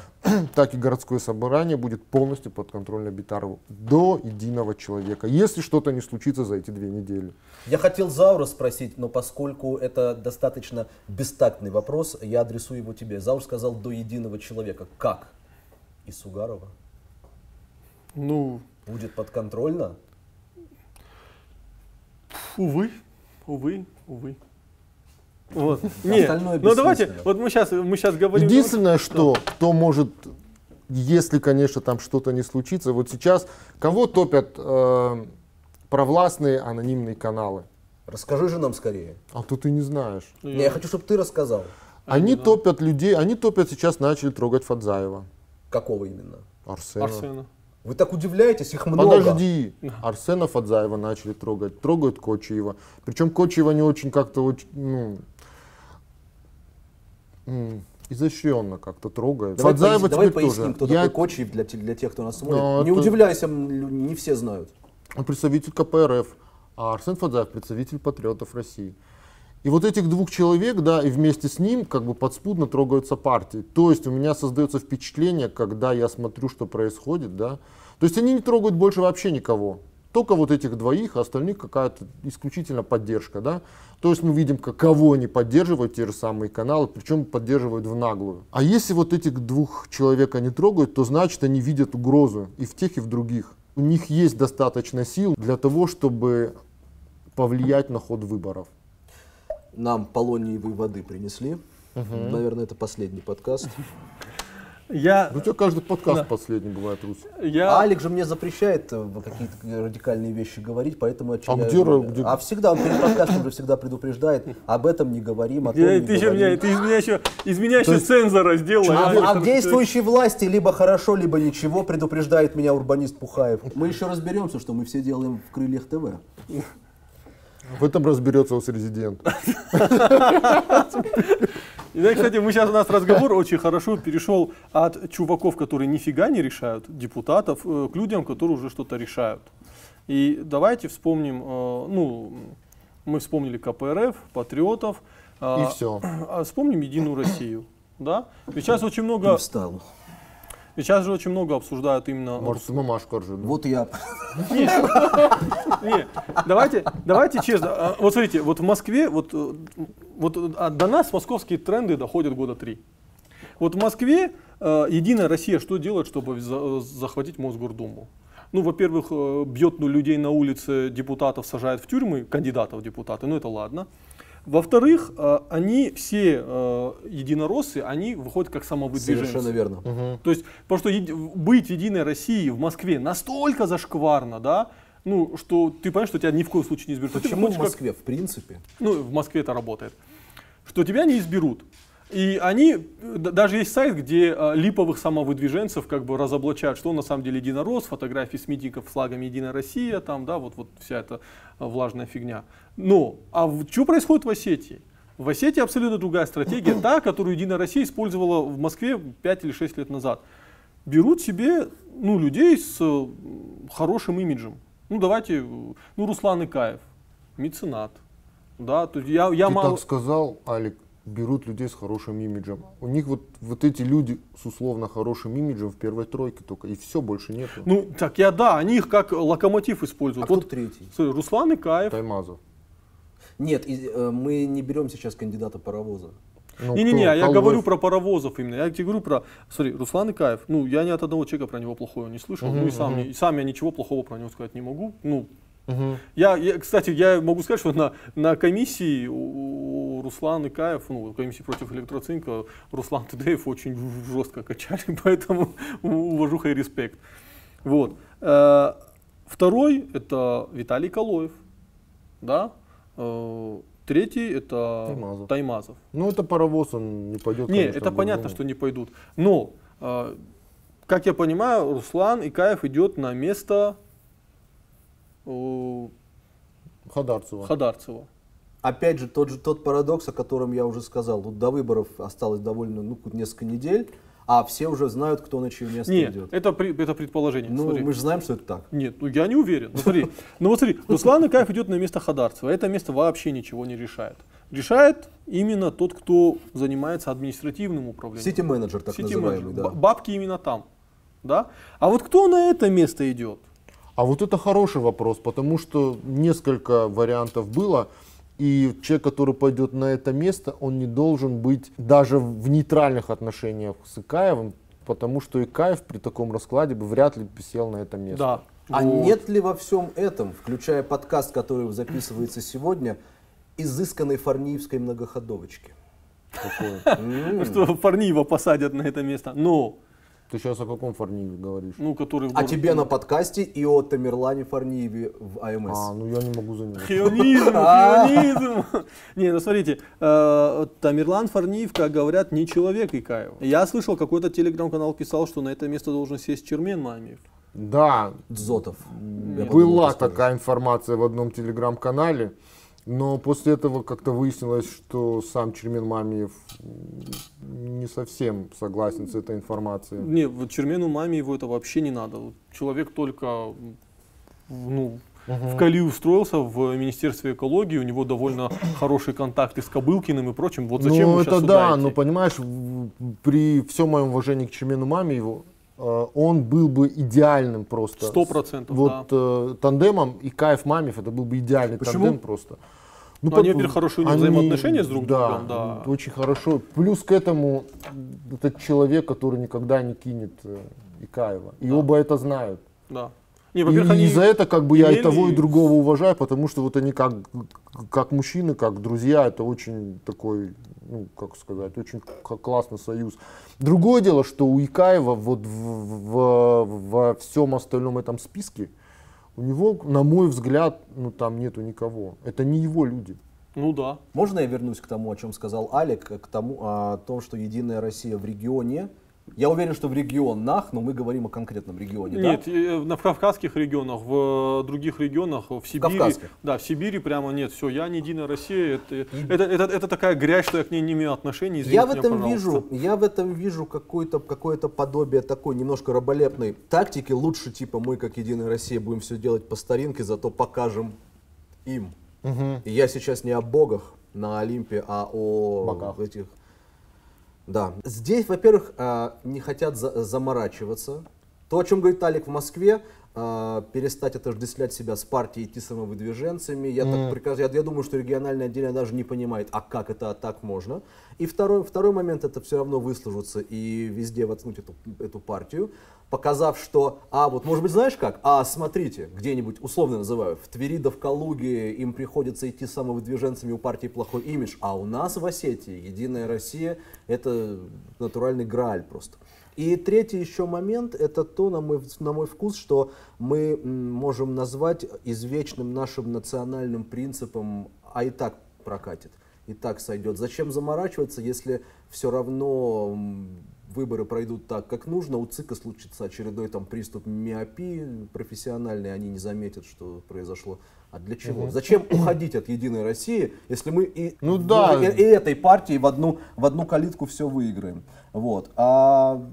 так и городское собрание будет полностью под контролем Битарову до единого человека, если что-то не случится за эти две недели. Я хотел Заура спросить, но поскольку это достаточно бестактный вопрос, я адресую его тебе. Заур сказал до единого человека. Как? И Сугарова? Ну, Будет подконтрольно? Увы, увы, увы. Вот. Не, Остальное ну давайте, вот мы сейчас, мы сейчас говорим. Единственное, что кто может, если, конечно, там что-то не случится, вот сейчас кого топят э, провластные анонимные каналы? Расскажи же нам скорее. А то ты не знаешь. Не, я хочу, чтобы ты рассказал. Они топят людей, они топят сейчас начали трогать Фадзаева, Какого именно? Арсена. Арсена. Вы так удивляетесь, их много. Подожди, Арсена Фадзаева начали трогать, трогают Кочиева. Причем Кочиева не очень как-то очень, ну, изощренно как-то трогает. Давай, Фадзаева пояс- давай поясним, кто тоже. Я такой Кочиев для, для тех, кто нас смотрит. Ну, не это- удивляйся, не все знают. Он представитель КПРФ, а Арсен Фадзаев представитель патриотов России. И вот этих двух человек, да, и вместе с ним как бы подспудно трогаются партии. То есть у меня создается впечатление, когда я смотрю, что происходит, да, то есть они не трогают больше вообще никого. Только вот этих двоих, а остальных какая-то исключительно поддержка, да. То есть мы видим, кого они поддерживают, те же самые каналы, причем поддерживают в наглую. А если вот этих двух человек они трогают, то значит они видят угрозу и в тех, и в других. У них есть достаточно сил для того, чтобы повлиять на ход выборов. Нам полониевой воды принесли. Наверное, это последний подкаст. Я, Ну, у тебя каждый подкаст Да. последний бывает, Русь. я, А Алик же мне запрещает э, какие-то радикальные вещи говорить, поэтому я- А я- где где- А всегда, он перед подкастом же всегда предупреждает, об этом не говорим, о том я- не ты, еще меня, говорим. ты из меня еще, из меня еще цензора сделал. А, а в действующей власти либо хорошо, либо ничего, предупреждает меня урбанист Пухаев. Мы еще разберемся, что мы все делаем в крыльях ТВ. В этом разберется УС-резидент. И, да, кстати, мы сейчас у нас разговор очень хорошо перешел от чуваков, которые нифига не решают, депутатов, э, к людям, которые уже что-то решают. И давайте вспомним, э, ну, мы вспомнили КПРФ, патриотов. И а, все. а Вспомним Единую Россию. Да? Ведь сейчас очень много, встал. Сейчас же очень много обсуждают именно Может, мамашка ржет. да? Вот я. Не, давайте, давайте честно. а, Вот смотрите, вот в Москве, вот, э, вот а, до нас московские тренды доходят года три. Вот в Москве э, Единая Россия что делает, чтобы за- захватить Мосгордуму? Ну, во-первых, э, бьет ну, людей на улице, депутатов сажает в тюрьмы, кандидатов в депутаты, ну это ладно. Во-вторых, э, они все э, единороссы, они выходят как самовыдвиженцы. Совершенно верно. То есть, потому что быть в Единой России в Москве настолько зашкварно, да, ну, что ты понимаешь, что тебя ни в коем случае не изберут. Почему в как- Москве? В принципе. ну, в Москве это работает. Что тебя не изберут. И они, э, даже есть сайт, где э, липовых самовыдвиженцев как бы разоблачают, что он на самом деле единорос, фотографии с митингов с флагами Единая Россия, там, да, вот, вот вся эта э, влажная фигня. Но, а что происходит в Осетии? В Осетии абсолютно другая стратегия, та, которую Единая Россия использовала в Москве 5 или 6 лет назад. Берут себе ну, людей с хорошим имиджем. Ну, давайте, ну, Руслан Икаев, меценат. Да, то есть я, я Ты мало... так сказал, Алик, берут людей с хорошим имиджем. У них вот, вот эти люди с условно хорошим имиджем в первой тройке только, и все, больше нету. Ну, так я, да, они их как локомотив А используют. кто вот, третий? смотри, Руслан Икаев. Таймазов. Нет, и, э, мы не берем сейчас кандидата паровоза. Ну, Не-не-не, кто? я Павлов. говорю про паровозов именно. Я тебе говорю про, смотри, Руслан Икаев. Ну, я ни от одного человека про него плохого не слышал. ну и сам, не- и сам я ничего плохого про него сказать не могу. Ну, Мгм. я, я, кстати, я могу сказать, что на, на комиссии у, у Руслан Икаев, ну, комиссии против электроцинка, Руслан Тедеев очень жестко качали, поэтому уважуха и респект. Вот. Э, Второй это Виталий Калоев, да. Э, Третий это Таймазов. Таймазов. Ну, это паровоз, он не пойдет. Не, конечно, это понятно, что не пойдут. Но, э, как я понимаю, Руслан Икаев идет на место э, Хадарцева. Хадарцева. Опять же, тот же тот парадокс, о котором я уже сказал. Тут до выборов осталось довольно, ну, несколько недель, а все уже знают, кто на чье место Нет, идет. это, при- это предположение. Ну, смотри. мы же знаем, что это так. Нет, ну я не уверен. Ну смотри, ну вот смотри, Руслан Икаев идет на место Хадарцева. Это место вообще ничего не решает. Решает именно тот, кто занимается административным управлением. Сити-менеджер, так называемый, Сити-менеджер. да. Бабки именно там. Да? А вот кто на это место идет? А вот это хороший вопрос, потому что несколько вариантов было. И человек, который пойдет на это место, он не должен быть даже в нейтральных отношениях с Икаевым, потому что Икаев при таком раскладе бы вряд ли бы сел на это место. Да. А Вот. нет ли во всем этом, включая подкаст, который записывается сегодня, изысканной фарниевской многоходовочки? Что Фарниева посадят на это место. Но, Ты сейчас о каком Фарниеве говоришь? ну, который... в А город- тебе на подкасте и о Тамерлане Фарниеве в АМС. А, ну я не могу за него. Хионизм, хионизм. Не, ну смотрите, э, Тамерлан Фарниев, как говорят, не человек Икаева. Я слышал, какой-то телеграм-канал писал, что на это место должен сесть Чермен Мамиев. Да, Дзотов. Подумал, была такая информация в одном телеграм-канале, но после этого как-то выяснилось, что сам Чермен Мамиев не совсем согласен с этой информацией. Не, вот Чермену Мамиеву это вообще не надо. Человек только ну, в Кали устроился в Министерстве экологии, у него довольно хорошие контакты с Кобылкиным и прочим. Вот зачем ну, это сейчас да, но понимаешь, при всем моем уважении к Чермену Мамиеву, он был бы идеальным просто. Сто процентов, Вот э, тандемом и Кайф Мамиев, это был бы идеальный Почему? тандем просто. Ну, они, во-первых, хорошие у них взаимоотношения с друг другом, да. очень хорошо. Плюс к этому этот человек, который никогда не кинет э, Икаева. И оба это знают. Да. Не, И, во-первых, они за это как бы я и того, и другого уважаю, потому что вот они как, как мужчины, как друзья, это очень такой, ну, как сказать, очень к- классный союз. Другое дело, что у Икаева вот в, в- во всем остальном этом списке, у него, на мой взгляд, ну там нету никого. Это не его люди. Ну да. Можно я вернусь к тому, о чем сказал Алик, к тому, о том, что Единая Россия в регионе. Я уверен, что в регионах, но мы говорим о конкретном регионе. да? Нет, э, на в кавказских регионах, в э, других регионах, в Сибири. Кавказских. Да, в Сибири прямо нет, все, я не единая Россия. Это, это, это, это такая грязь, что я к ней не имею отношения. извините Я в меня, этом пожалуйста. вижу, я в этом вижу какое-то какое-то подобие такой немножко раболепной тактики. Лучше типа мы как Единая Россия будем все делать по старинке, зато покажем им. И я сейчас не о богах на Олимпе, а о Богах. этих. Да. Здесь, во-первых, а, не хотят за- заморачиваться. То, о чем говорит Алик в Москве, а, перестать отождествлять себя с партией, идти самовыдвиженцами. Я, так приказ- я, я думаю, что региональное отделение даже не понимает, а как это а так можно. И второй, второй момент, это все равно выслужиться и везде воткнуть эту, эту партию, показав, что, а вот может быть знаешь как, а смотрите, где-нибудь, условно называю, в Твери да в Калуге им приходится идти самовыдвиженцами, у партии плохой имидж, а у нас в Осетии Единая Россия это натуральный грааль просто. И третий еще момент, это то, на мой, на мой вкус, что мы можем назвать извечным нашим национальным принципом, а и так прокатит, и так сойдет. Зачем заморачиваться, если все равно выборы пройдут так, как нужно, у ЦИКа случится очередной там приступ миопии профессиональный, они не заметят, что произошло. А для чего? Зачем уходить от Единой России, если мы и, Ну в- да. и, и этой партии в одну, в одну калитку все выиграем? Вот. А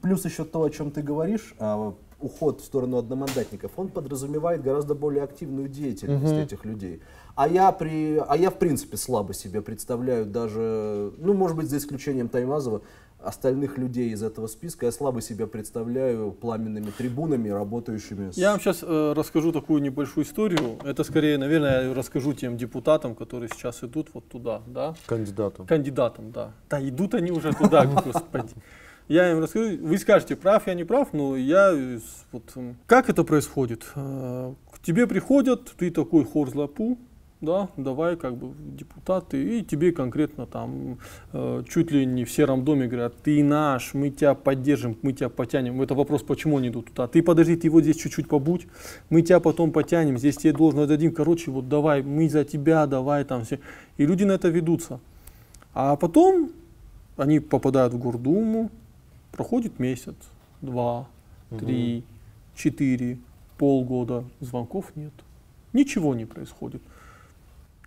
плюс еще то, о чем ты говоришь, а, уход в сторону одномандатников, он подразумевает гораздо более активную деятельность этих людей. А я, при, а я в принципе слабо себе представляю даже, ну может быть за исключением Таймазова, остальных людей из этого списка я слабо себя представляю пламенными трибунами, работающими с... Я вам сейчас расскажу такую небольшую историю. Это скорее, наверное, я расскажу тем депутатам, которые сейчас идут вот туда, да, Кандидатом. кандидатам, да. Да, идут они уже туда, господи. Я им расскажу, вы скажете, прав я, не прав, но я, э, вот, как это происходит? Э, К тебе приходят, ты такой хорзлапу, да, давай как бы депутаты, и тебе конкретно там э, чуть ли не в сером доме говорят, ты наш, мы тебя поддержим, мы тебя потянем. Это вопрос, почему они идут туда. Ты подожди, ты вот здесь чуть-чуть побудь, мы тебя потом потянем, здесь тебе должно дадим, короче, вот давай, мы за тебя, давай там все. И люди на это ведутся. А потом они попадают в Гордуму, проходит месяц, два, три, четыре, полгода, звонков нет. Ничего не происходит.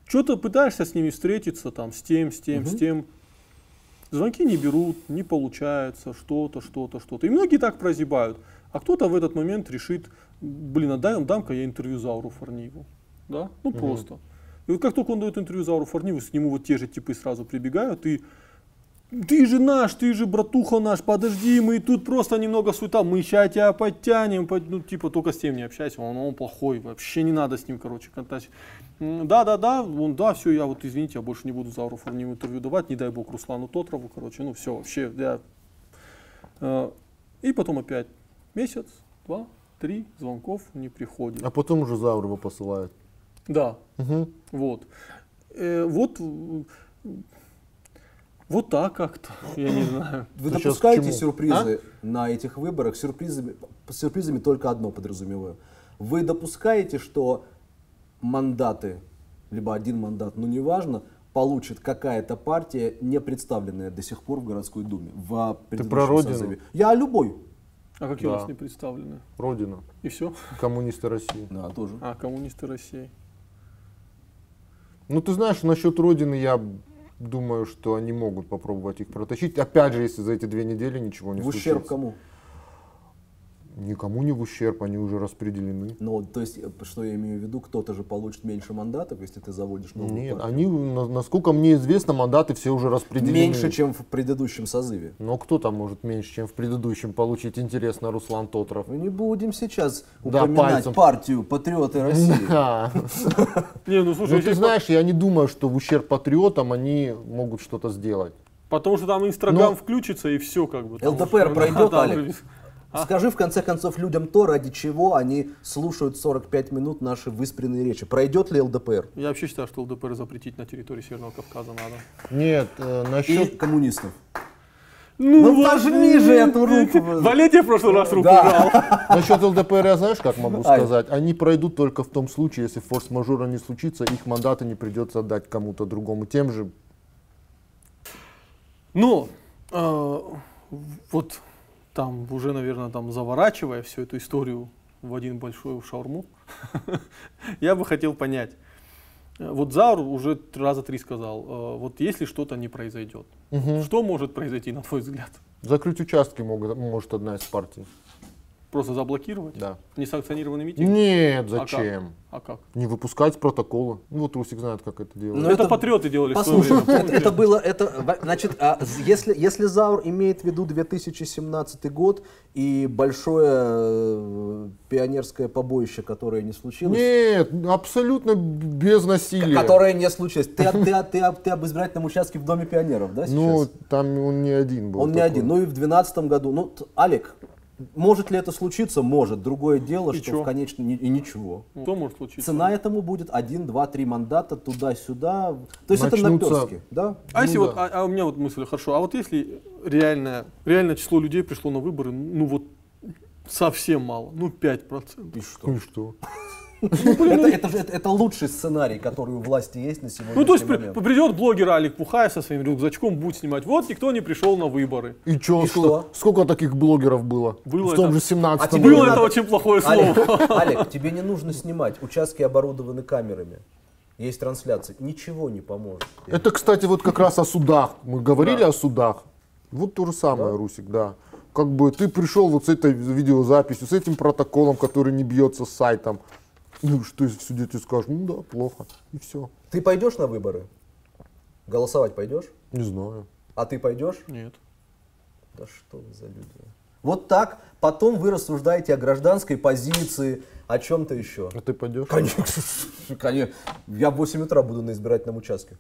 Что-то пытаешься с ними встретиться, там, с тем, с тем, с тем. Звонки не берут, не получается, что-то, что-то, что-то. И многие так прозябают. А кто-то в этот момент решит, блин, а дай, дам-ка я интервью Зауру Фарниеву. Да? Ну просто. И вот как только он дает интервью Зауру Фарниеву, с нему вот те же типы сразу прибегают и ты же наш, ты же братуха наш, подожди, мы тут просто немного суета, мы сейчас тебя подтянем, под- ну типа только с тем не общайся, он, он плохой, вообще не надо с ним, короче, контактировать. Да, да, да, он, да, все, я вот, извините, я больше не буду Зауру Фарниеву интервью давать, не дай бог Руслану Тотрову, короче, ну все, вообще, я... Э, И потом опять месяц, два, три звонков не приходит. А потом уже Заур его посылает. Да, Мгм. вот. Э, вот, вот так как-то, я не знаю. Вы к допускаете сюрпризы на этих выборах? Сюрпризами, с сюрпризами только одно подразумеваю. Вы допускаете, что мандаты, либо один мандат, ну неважно, получит какая-то партия, не представленная до сих пор в городской думе, в предыдущем про Родину? созыве? Я любой. А какие у Да. нас не представлены? Родина. И все? Коммунисты России. Да, тоже. А, коммунисты России. Ну, ты знаешь, насчет Родины я думаю, что они могут попробовать их протащить. Опять же, если за эти две недели ничего не В ущерб случится. кому? Никому не в ущерб, они уже распределены. Ну, то есть, э, что я имею в виду, кто-то же получит меньше мандатов, если ты заводишь новую Нет, партию. они, на- насколько мне известно, мандаты все уже распределены. Меньше, чем в предыдущем созыве. Но кто там может меньше, чем в предыдущем получить? Интересно, Руслан Тотров. Мы не будем сейчас Да, упоминать пальцем. партию Патриоты России. Не, ну слушай, Ну, ты знаешь, я не думаю, что в ущерб патриотам они могут что-то сделать. потому что там Инстаграм включится и все как бы. ЛДПр пройдет, Да, Уже- Скажи в конце концов людям то, ради чего они слушают 45 минут наши выспренные речи. Пройдет ли ЛДПр? Я вообще считаю, что ЛДПр запретить на территории Северного Кавказа надо. Нет, э, И насчет... коммунистов. Ну, Ну, пожми же эту руку. Валетия в прошлый раз руку Да. жал. Насчет ЛДПР я знаешь, как могу сказать? Они пройдут только в том случае, если форс-мажора не случится, их мандаты не придется отдать кому-то другому. Тем же Но э, вот там уже, наверное, там заворачивая всю эту историю в один большой шаурму, я бы хотел понять. э, Вот Заур уже раза три сказал, э, вот если что-то не произойдет, что может произойти, на твой взгляд? закрыть участки могут, может одна из партий. Просто заблокировать? Да. Несанкционированный митинг? Нет, А как? зачем? А как? Не выпускать протоколы. Ну вот Русик знает, как это делать. Ну, это, это- патриоты делали в свое Послушай, время, это, было, это, значит, а, если, если Заур имеет в виду 2017 год и большое э, пионерское побоище, которое не случилось, Нет, абсолютно без насилия. которое не случилось, ты, ты, ты, ты об избирательном участке в Доме пионеров, да, сейчас? Ну, там он не один был. Он не такой. один. Ну и в 2012 году, ну, Алик, может ли это случиться? Может. Другое дело, И что чё? в конечном и ничего. Что может случиться? Цена этому будет 1, 2, 3 мандата туда-сюда. То есть это Начнутся- наперстки, да? А если Ну вот, а, а у меня вот мысль, хорошо, а вот если реальное, реальное число людей пришло на выборы, ну вот совсем мало, ну 5%. И что? И что? Это, это, лучший сценарий, который у власти есть на сегодняшний Ну то есть придет блогер Алик Пухаев со своим рюкзачком, будет снимать, вот никто не пришел на выборы. И что? сколько таких блогеров было? Было в том же 17 А тебе Было это очень плохое слово. Алик, тебе не нужно снимать. Участки оборудованы камерами. Есть трансляции. Ничего не поможет. Это, кстати, вот как раз о судах. Мы говорили о судах. Вот то же самое, Русик, да. Как бы ты пришел вот с этой видеозаписью, с этим протоколом, который не бьется с сайтом. Ну, что если в суде тебе скажут, ну да, плохо, и все. Ты пойдешь на выборы? Голосовать пойдешь? Не знаю. А ты пойдешь? Нет. Да что вы за люди? Вот так. Потом вы рассуждаете о гражданской позиции, о чем-то еще. А ты пойдешь? Конечно, конечно. Я в 8 утра буду на избирательном участке.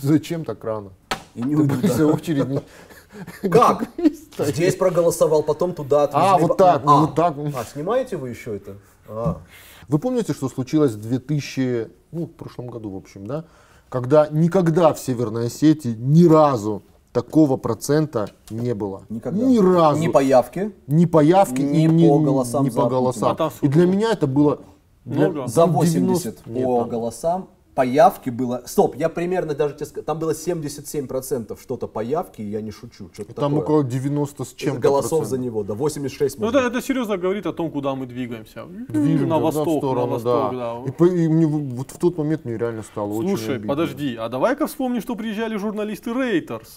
Зачем так рано? И не Ты уйду. боишься очередь не- Как? Здесь проголосовал, потом туда отвезли. А, вот так, А, вот так. А, снимаете вы еще это? А. Вы помните, что случилось в 2000, ну, в прошлом году, в общем, да? Когда никогда в Северной Осетии ни разу такого процента не было. Никогда. Ни разу. Ни по явке. Ни по явке, Ни и по голосам ни по голосам. И для меня это было... для- Много? За там 80 90 Нет, по там- голосам. По явке было... Стоп, я примерно даже тебе скажу, там было 77% что-то по явке, и я не шучу. Что-то Там такое. около 90 с чем-то голосов процентов. за него, да, 86 Ну это, это серьезно говорит о том, куда мы двигаемся. Движемся, на да, восток, в сторону, на восток, да. да. И, по- и мне вот в тот момент мне реально стало очень Слушай, подожди, а давай-ка вспомним, что приезжали журналисты Reuters,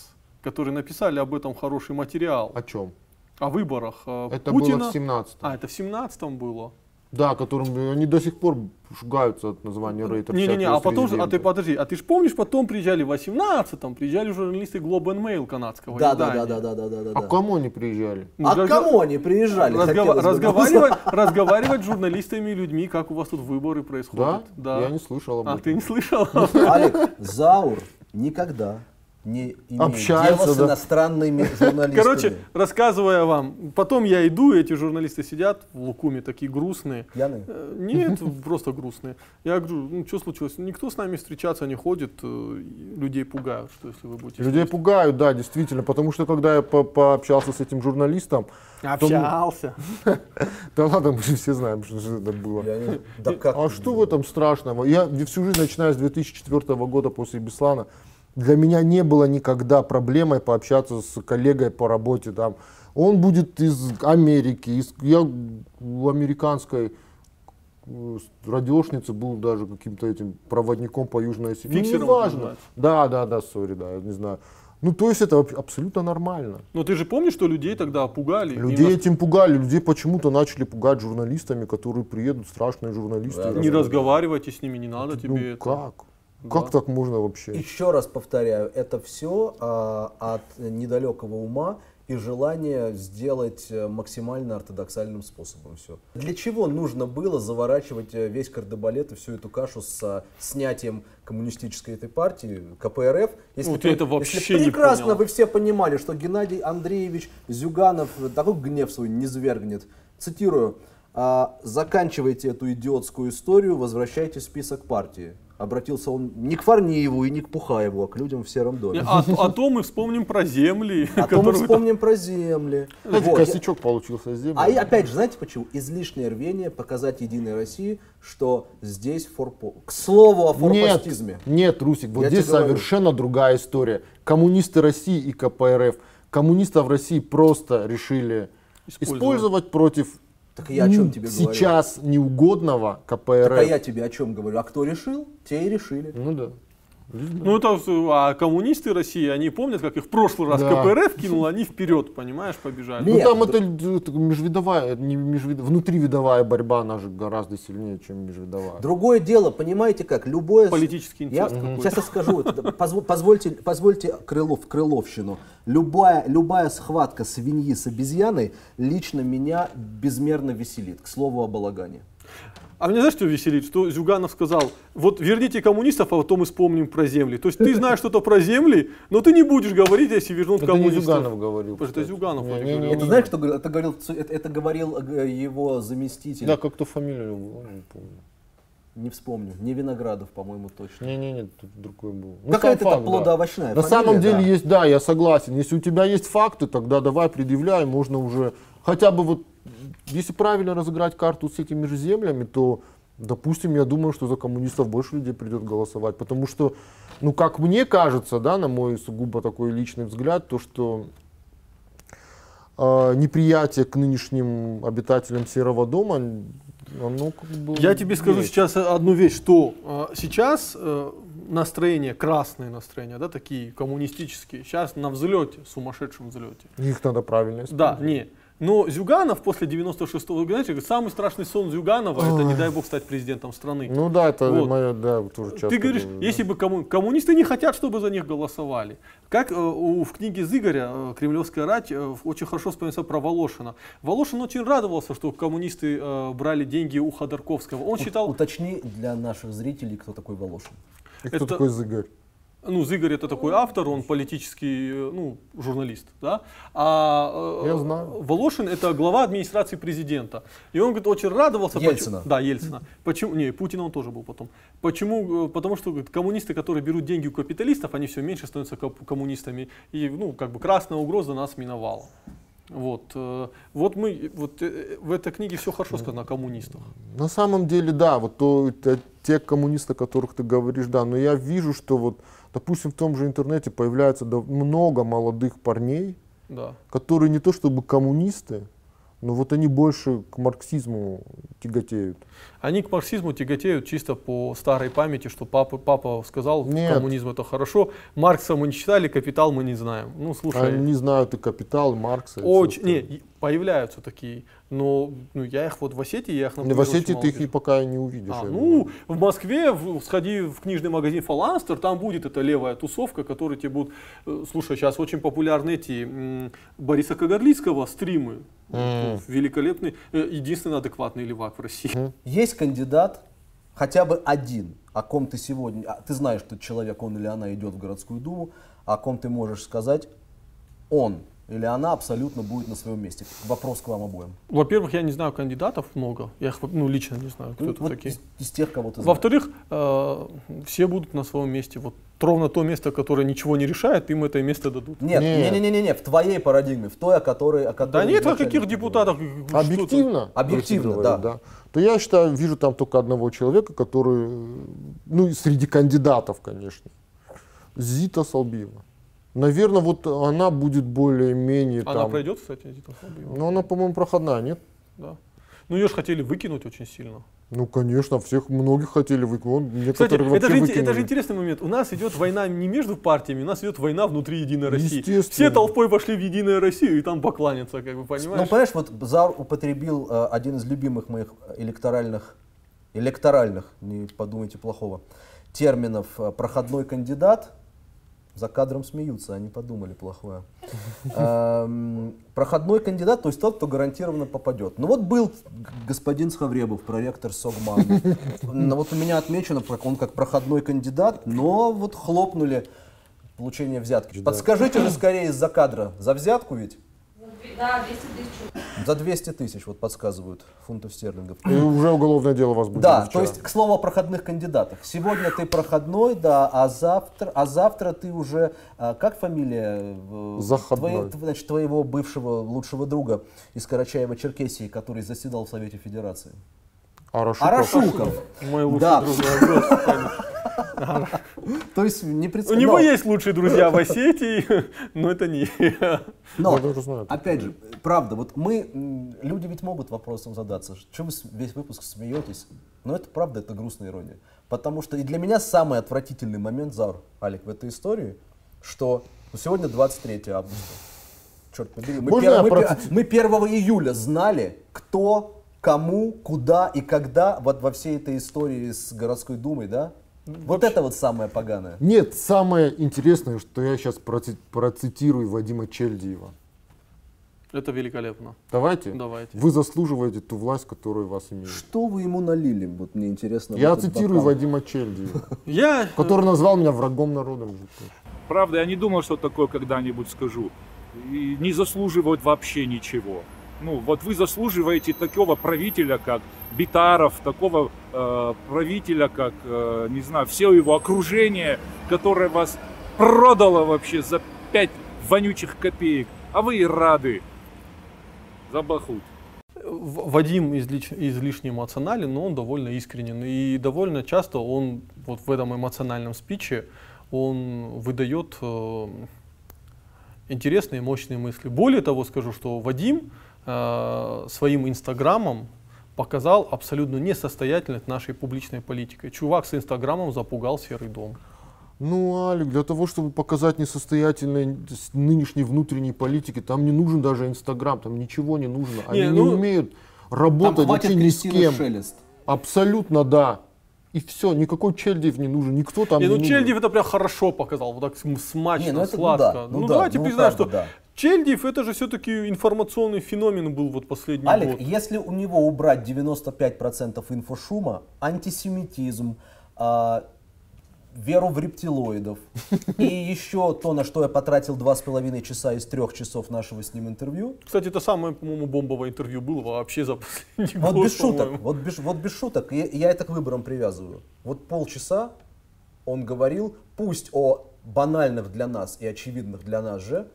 которые написали об этом хороший материал. О чем? О выборах э, Это Путина. было в 17 А, это в 17-м было? Да, которым они до сих пор шугаются от названия Рейтер. Не-не-не, всякие а потом, же- а ты подожди, а ты же помнишь, потом приезжали в 18-м, приезжали журналисты Globe and Mail канадского Да, да, издания. да, да, да, да, да, А да. к кому они приезжали? Ну, А к разго- кому они приезжали? разгова- хотелось бы разговаривать, разговаривать с журналистами и людьми, как у вас тут выборы Да? происходят. Я не слышал об А этом. ты не слышал? Алик, Заур никогда не Общается, дела с да. иностранными журналистами. Короче, рассказывая вам, потом я иду, и эти журналисты сидят в Лукуме, такие грустные. Пьяные? Э, Нет, просто грустные. Я говорю, ну что случилось? Никто с нами встречаться не ходит, э, людей пугают, что если вы будете... Людей пугают, да, действительно, потому что когда я по- пообщался с этим журналистом, Общался. да ладно, мы же все знаем, что это было. А что в этом страшного? Я всю жизнь, начиная с 2004 года после Беслана, для меня не было никогда проблемой пообщаться с коллегой по работе. Там. Он будет из Америки, из, я у американской э, радиошницы был даже каким-то этим проводником по Южной Осетии. Ну, неважно. называется. Да, да, да, сори, да, я не знаю. Ну, то есть это аб- абсолютно нормально. Но ты же помнишь, что людей тогда пугали? Людей не, этим пугали, людей почему-то начали пугать журналистами, которые приедут, страшные журналисты. Да, не раз- разговаривайте с ними, не надо Ну, тебе это. как? Да. Как так можно вообще? Еще раз повторяю, это все от недалекого ума и желания сделать э, максимально ортодоксальным способом все. Для чего нужно было заворачивать э, весь кардебалет и всю эту кашу с э, снятием коммунистической этой партии, КПРФ? Если, Вот я это вообще если не прекрасно понял. вы все понимали, что Геннадий Андреевич Зюганов такой гнев свой не свергнет. Цитирую. «А, заканчивайте эту идиотскую историю, возвращайте в список партии. Обратился он не к Фарниеву и не к Пухаеву, а к людям в сером доме. А, а то мы вспомним про земли. А то мы вспомним про земли. Знаете, Вот. косячок получился с земли. А и опять же, знаете почему? Излишнее рвение показать Единой России, что здесь форпо... К слову о Нет, форпостизме. нет, Русик, вот Я здесь тебе говорю. совершенно другая история. Коммунисты России и КПРФ. Коммунистов России просто решили Использовать. использовать, против Так я о чем м, тебе говорю? сейчас неугодного КПРФ. Так а я тебе о чем говорю? А кто решил, те и решили. Ну да. Ну это а коммунисты России, они помнят, как их в прошлый раз Да. КПРФ кинул, они вперед, понимаешь, побежали. Ну Нет, там это, это межвидовая, не межвид- внутривидовая борьба, она же гораздо сильнее, чем межвидовая. Другое дело, понимаете как, любое... Политический я, интерес какой-то. Сейчас я скажу, это, позво- позвольте, позвольте Крылов, Крыловщину. Любая, любая схватка свиньи с обезьяной лично меня безмерно веселит. К слову о балагане. А мне знаешь, что веселит? Что Зюганов сказал, вот верните коммунистов, а потом мы вспомним про земли. То есть ты знаешь что-то про земли, но ты не будешь говорить, если вернут Это коммунистов. Зюганов говорил. Потому что это. Зюганов Не, не, не, говорил. Это знаешь, что говорил? Это говорил, это, это говорил э, его заместитель. Да, как-то фамилию не помню. Не вспомню. Не Виноградов, по-моему, точно. Не-не-не, тут другой был. Ну, Какая-то там факт, да. плодоовощная На фамилия, самом деле да. есть, да, я согласен. Если у тебя есть факты, тогда давай предъявляй, можно уже хотя бы вот, если правильно разыграть карту с этими же землями, то, допустим, я думаю, что за коммунистов больше людей придет голосовать, потому что, ну, как мне кажется, да, на мой сугубо такой личный взгляд, то, что э, неприятие к нынешним обитателям Серого дома, оно как бы... Я тебе скажу есть. сейчас одну вещь, что э, сейчас э, настроение, красные настроения, да, такие коммунистические, сейчас на взлете, сумасшедшем взлете. Их надо правильно Да, не. Но Зюганов после 96-го, знаете, говорит, самый страшный сон Зюганова, это не дай бог стать президентом страны. Ну да, это Вот. моя, да, тоже часто Ты говоришь, говорю, да. если бы комму- коммунисты не хотят, чтобы за них голосовали. Как э, у- в книге Зыгоря э, «Кремлевская рать» э, очень хорошо вспоминается про Волошина. Волошин очень радовался, что коммунисты э, брали деньги у Ходорковского. Он считал, Уточни для наших зрителей, кто такой Волошин. И кто это- такой Зыгорь? Ну, Зыгорь это такой автор, он политический, э, ну, журналист, да. А э, Я знаю. Волошин это глава администрации президента. И он, говорит, очень радовался. почему- Ельцина. да, Ельцина. Почему? Не, Путина он тоже был потом. Почему? Э, Потому что говорит, коммунисты, которые берут деньги у капиталистов, они все меньше становятся коммунистами. И, ну, как бы красная угроза нас миновала. Вот, вот мы, вот в этой книге все хорошо сказано о коммунистах. На самом деле, да, вот то, те- те коммунисты, о которых ты говоришь, да, но я вижу, что вот, допустим, в том же интернете появляется много молодых парней, Да. которые не то чтобы коммунисты, но вот они больше к марксизму тяготеют. Они к марксизму тяготеют чисто по старой памяти, что папа, папа сказал, Нет. коммунизм это хорошо. Маркса мы не читали, капитал мы не знаем. Ну, слушай, Они знают и капитал, и Маркса. и очень, не, и появляются такие, но ну, я их вот в Осетии, я их В например, Осетии очень ты их и пока не увидишь. А, ну, в Москве в- сходи в книжный магазин Фаланстер, там будет эта левая тусовка, которая тебе будут... э, Слушай, сейчас очень популярны эти м, Бориса Кагарлицкого стримы. М. Великолепный, э, единственный адекватный левак в России. Есть кандидат хотя бы один, о ком ты сегодня, а, ты знаешь, что человек, он или она идет в городскую думу, о ком ты можешь сказать, он или она абсолютно будет на своем месте. Вопрос к вам обоим. Во-первых, я не знаю кандидатов много. Я их ну, лично не знаю, кто Ну, это вот такие. из, из тех, кого ты знаешь. Во-вторых, э, все будут на своем месте. Вот ровно то место, которое ничего не решает, им это место дадут. Нет, Нет. не, не, не, не, в твоей парадигме, в той, о которой, о которой Да нет, каких ты? Объективно, Объективно, если да. говорить, то я считаю, вижу там только одного человека, который, э, ну, среди кандидатов, конечно, Зита Салбиева. Наверное, вот она будет более-менее Она там... пройдет, кстати, Салбиева? Ну, она, по-моему, проходная, нет? Да. Ну ее же хотели выкинуть очень сильно. Ну, конечно, всех, многих хотели выкинуть. Кстати, Некоторых это вообще же, это же интересный момент. У нас идет война не между партиями, у нас идет война внутри Единой России. Естественно. Все толпой пошли в Единую Россию и там покланяться, как бы, Ну, понимаешь? понимаешь, вот Зар употребил э, один из любимых моих электоральных, электоральных, не подумайте плохого, терминов э, «проходной кандидат». За кадром смеются, они подумали плохое. Эм, Проходной кандидат, то есть тот, кто гарантированно попадет. Ну вот был господин Схавребов, проректор СОГМАН. Ну вот у меня отмечено, он как проходной кандидат, но вот хлопнули получение взятки. Подскажите же скорее из-за кадра, за взятку ведь? Да, 200 тысяч. За 200 тысяч, вот подсказывают, фунтов стерлингов. И уже уголовное дело возбудили Да, вчера. то есть, к слову о проходных кандидатах. Сегодня ты проходной, да, а завтра, а завтра ты уже, а, как фамилия э, Заходной. твоей- тв- значит, твоего бывшего лучшего друга из Карачаева-Черкесии, который заседал в Совете Федерации? Арашуков. Арашуков. Мой лучший Да. друг. То есть не У него есть лучшие друзья в Осетии, но это не я. Но, опять же, правда, вот мы, люди ведь могут вопросом задаться, что вы весь выпуск смеетесь, но это правда, это грустная ирония. Потому что и для меня самый отвратительный момент, Заур, Алик, в этой истории, что ну, сегодня 23 августа. Черт побери, мы, Можно пер- мы, пер- мы 1 июля знали, кто, кому, куда и когда вот во всей этой истории с городской думой, да? Вот это вот самое поганое. Нет, самое интересное, что я сейчас процитирую Вадима Чельдиева. Это великолепно. Давайте. Давайте. Вы заслуживаете ту власть, которую вас имеет. Что вы ему налили? Вот мне интересно. Я цитирую бокал. Вадима Чельдиева, Я, который назвал меня врагом народа. Правда, я не думал, что такое когда-нибудь скажу. И не заслуживают вообще ничего. Ну, вот вы заслуживаете такого правителя, как Битаров, такого э, правителя, как, э, не знаю, все его окружение, которое вас продало вообще за пять вонючих копеек. А вы и рады. Забахуть. Вадим излич- излишне эмоционален, но он довольно искренен. И довольно часто он вот в этом эмоциональном спиче он выдает э, интересные, мощные мысли. Более того, скажу, что Вадим э, своим инстаграмом показал абсолютно несостоятельность нашей публичной политикой. Чувак с инстаграмом запугал Серый дом. Ну, Алик, для того, чтобы показать несостоятельность нынешней внутренней политики, там не нужен даже Инстаграм, там ничего не нужно. Они Не, не, ну, умеют Там работать хватит вообще ни с кем. Шелест. Абсолютно да. И все, никакой Чельдиев не нужен, никто там Не, не ну нужен. Чельдев это прям хорошо показал, вот так см- смачно, Не, ну это ну сладко. да, Ну, ну да, давайте ну признаем, правда, что да. Чельдев это же все-таки информационный феномен был вот последний Алик, год. если у него убрать 95% инфошума, антисемитизм, а, веру в рептилоидов и еще то, на что я потратил два с половиной часа из трех часов нашего с ним интервью, Кстати, это самое, по-моему, бомбовое интервью было вообще за последний вот год, без шуток, вот без, вот без шуток, я, я это к выборам привязываю. Вот полчаса он говорил, пусть о банальных для нас и очевидных для нас же,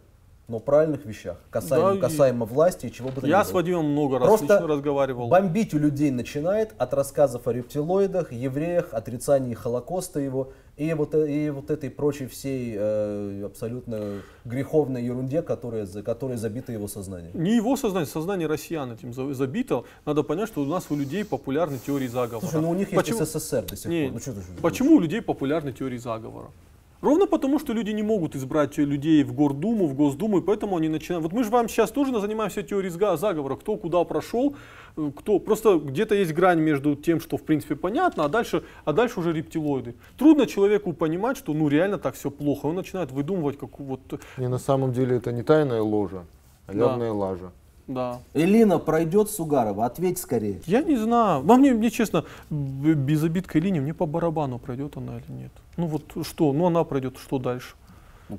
но правильных вещах, касаемо, Да, касаемо власти и чего бы то ни Я было. с Вадимом много раз Просто лично разговаривал. Бомбить у людей начинает от рассказов о рептилоидах, евреях, отрицании Холокоста его и вот, и вот этой прочей всей э, абсолютно греховной ерунде, которая, за- которой забито его сознание. Не его сознание, сознание россиян этим за- забито. Надо понять, что у нас у людей популярны теории заговора. Слушай, ну у них Почему- есть СССР до сих Не, пор. Ну, что же Почему у людей популярны теории заговора? Ровно потому, что люди не могут избрать людей в Гордуму, в Госдуму, и поэтому они начинают. Вот мы же вам сейчас тоже занимаемся теорией заговора, кто куда прошел, э, кто. Просто где-то есть грань между тем, что в принципе понятно, а дальше, а дальше уже рептилоиды. Трудно человеку понимать, что ну реально так все плохо. Он начинает выдумывать как вот. Не, на самом деле это не тайная ложа, а Да. явная лажа. Да. Элина пройдет Сугарова? Ответь скорее. Я не знаю. Во мне, мне честно, без обид к Элине, мне по барабану, пройдет она или нет. Ну вот что, ну она пройдет, что дальше?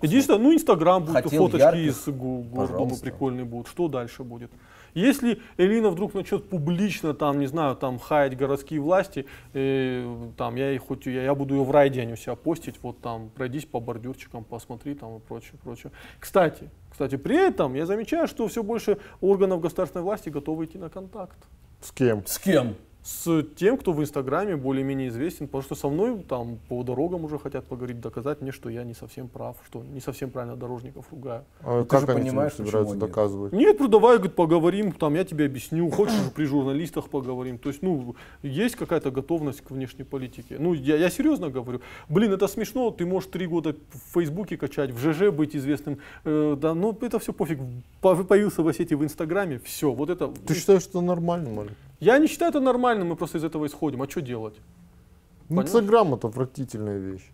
Единственное, ну Инстаграм будет, Хотел фоточки ярких? из Пожалуйста. прикольные будут. Что дальше будет? Если Элина вдруг начнет публично, там, не знаю, там, хаять городские власти, э, там, я, ей хоть, я, я буду ее в райдень у себя постить, вот там, пройдись по бордюрчикам, посмотри там и прочее, прочее. Кстати, кстати, при этом я замечаю, что все больше органов государственной власти готовы идти на контакт С кем? С кем? С тем, кто в Инстаграме более-менее известен, потому что со мной там по дорогам уже хотят поговорить, доказать мне, что я не совсем прав, что не совсем правильно дорожников ругаю. А ты как же они тебе понимаешь, собираются нет? доказывать? Нет, ну давай, говорит, поговорим, там я тебе объясню, хочешь при журналистах поговорим. То есть, ну, есть какая-то готовность к внешней политике. Ну, я, я серьезно говорю. Блин, это смешно, ты можешь три года в Фейсбуке качать, в ЖЖ быть известным, э, да, ну это все пофиг. По- Появился в сети в Инстаграме, все, вот это. Ты считаешь, что нормально, Маля? Я не считаю это нормальным, мы просто из этого исходим. А что делать? Инстаграм это отвратительная вещь.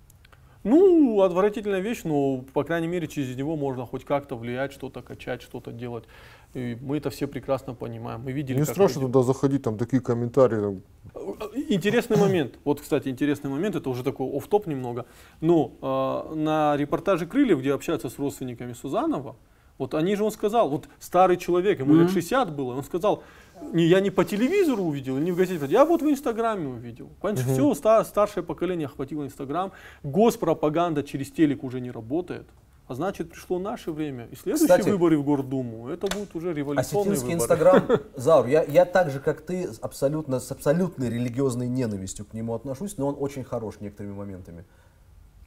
Ну, отвратительная вещь, но, по крайней мере, через него можно хоть как-то влиять, что-то качать, что-то делать. И мы это все прекрасно понимаем. Мы видели, Не страшно люди- туда заходить, там такие комментарии. там, Интересный момент. Вот, кстати, интересный момент. Это уже такой оф топ немного. Но э, на репортаже «Крыльев», где общаются с родственниками Сузанова, вот они же, он сказал, вот старый человек, ему лет 60 было, он сказал, не, я не по телевизору увидел, не в газете, я вот в Инстаграме увидел. Понимаешь, все, ста- старшее поколение охватило Инстаграм, госпропаганда через телек уже не работает. А значит, пришло наше время. И следующие Кстати, выборы в Гордуму, это будут уже революционные Осетинский выборы. Инстаграм, Заур, я, я так же, как ты, абсолютно, с абсолютной религиозной ненавистью к нему отношусь, но он очень хорош некоторыми моментами.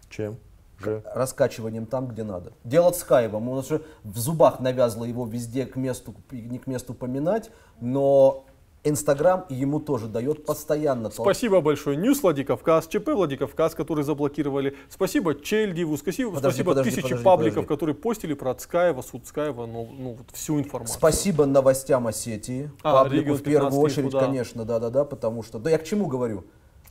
Чем? Же. Раскачиванием там, где надо. Дело с Каевом, у нас же в зубах навязло его везде к месту, не к месту поминать, но Инстаграм ему тоже дает постоянно толк- Спасибо большое. Ньюс Владикавказ, ЧП Владикавказ, которые заблокировали. Спасибо Чельдиву, спасибо, Подожди, спасибо подожди, тысячи подожди, пабликов, подожди. которые постили про Цкаева, Судскаева, ну, ну вот всю информацию. Спасибо новостям Осетии, А, паблику регион в первую 15 очередь, инфу, да. конечно, да-да-да, потому что, да я к чему говорю?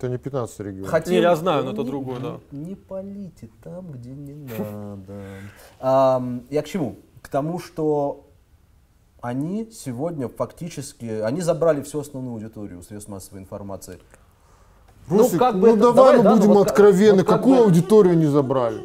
Это не 15 регион. Хотел- Не, я знаю, но это не- другое, да. Не полите там, где не надо. Я к чему? К тому, что они сегодня фактически, они забрали всю основную аудиторию средств массовой информации. Русик, ну, как бы ну это- давай, давай, мы да, ну будем вот как- откровенны. вот как Какую бы- аудиторию они забрали?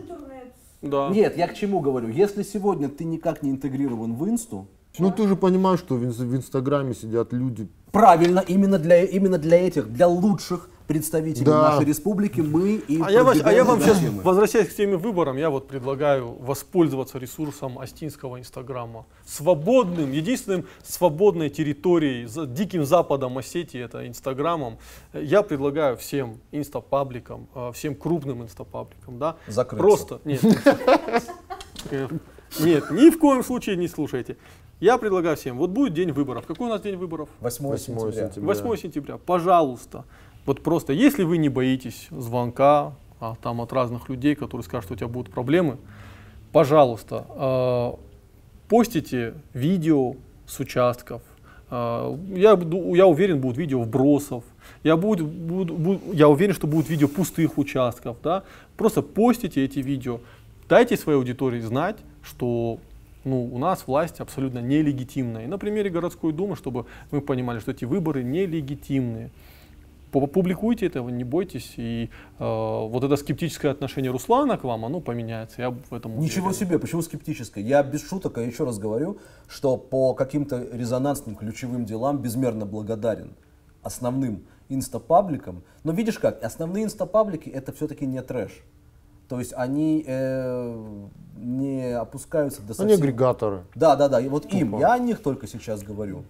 Да. Нет, я к чему говорю? Если сегодня ты никак не интегрирован в инсту, Ну ты же понимаешь, что в, в Инстаграме сидят люди. правильно, именно для, именно для этих, для лучших представителей Да. нашей республики мы и А я, вас- а я вам сейчас, темы. возвращаясь к теме выборам, я вот предлагаю воспользоваться ресурсом Астинского Инстаграма. Свободным, единственным свободной территорией, за диким западом Осетии, это Инстаграмом. Я предлагаю всем инстапабликам, э, всем крупным инстапабликам, да, Закрыться. просто, нет, Э, нет, ни в коем случае не слушайте. Я предлагаю всем, вот будет день выборов. Какой у нас день выборов? 8 8 сентября. сентября. 8 сентября, пожалуйста, вот просто, если вы не боитесь звонка а, там от разных людей, которые скажут, что у тебя будут проблемы, пожалуйста, э, постите видео с участков. Э, я, я уверен, будут видео вбросов. Я, буду, буду- буду- я уверен, что будут видео пустых участков. Да? Просто постите эти видео. Дайте своей аудитории знать, что ну, у нас власть абсолютно нелегитимная. И на примере городской думы, чтобы мы понимали, что эти выборы нелегитимные. Пу- Публикуйте этого, не бойтесь, и э, вот это скептическое отношение Руслана к вам, оно поменяется. Я в этом Ничего уверен. себе, почему скептическое? Я без шуток, а еще раз говорю, что по каким-то резонансным ключевым делам безмерно благодарен основным инстапабликам. Но видишь как, основные инстапаблики это все-таки не трэш. То есть они э, не опускаются до Они совсем... агрегаторы. Да, да, да, и вот им, я о них только сейчас говорю.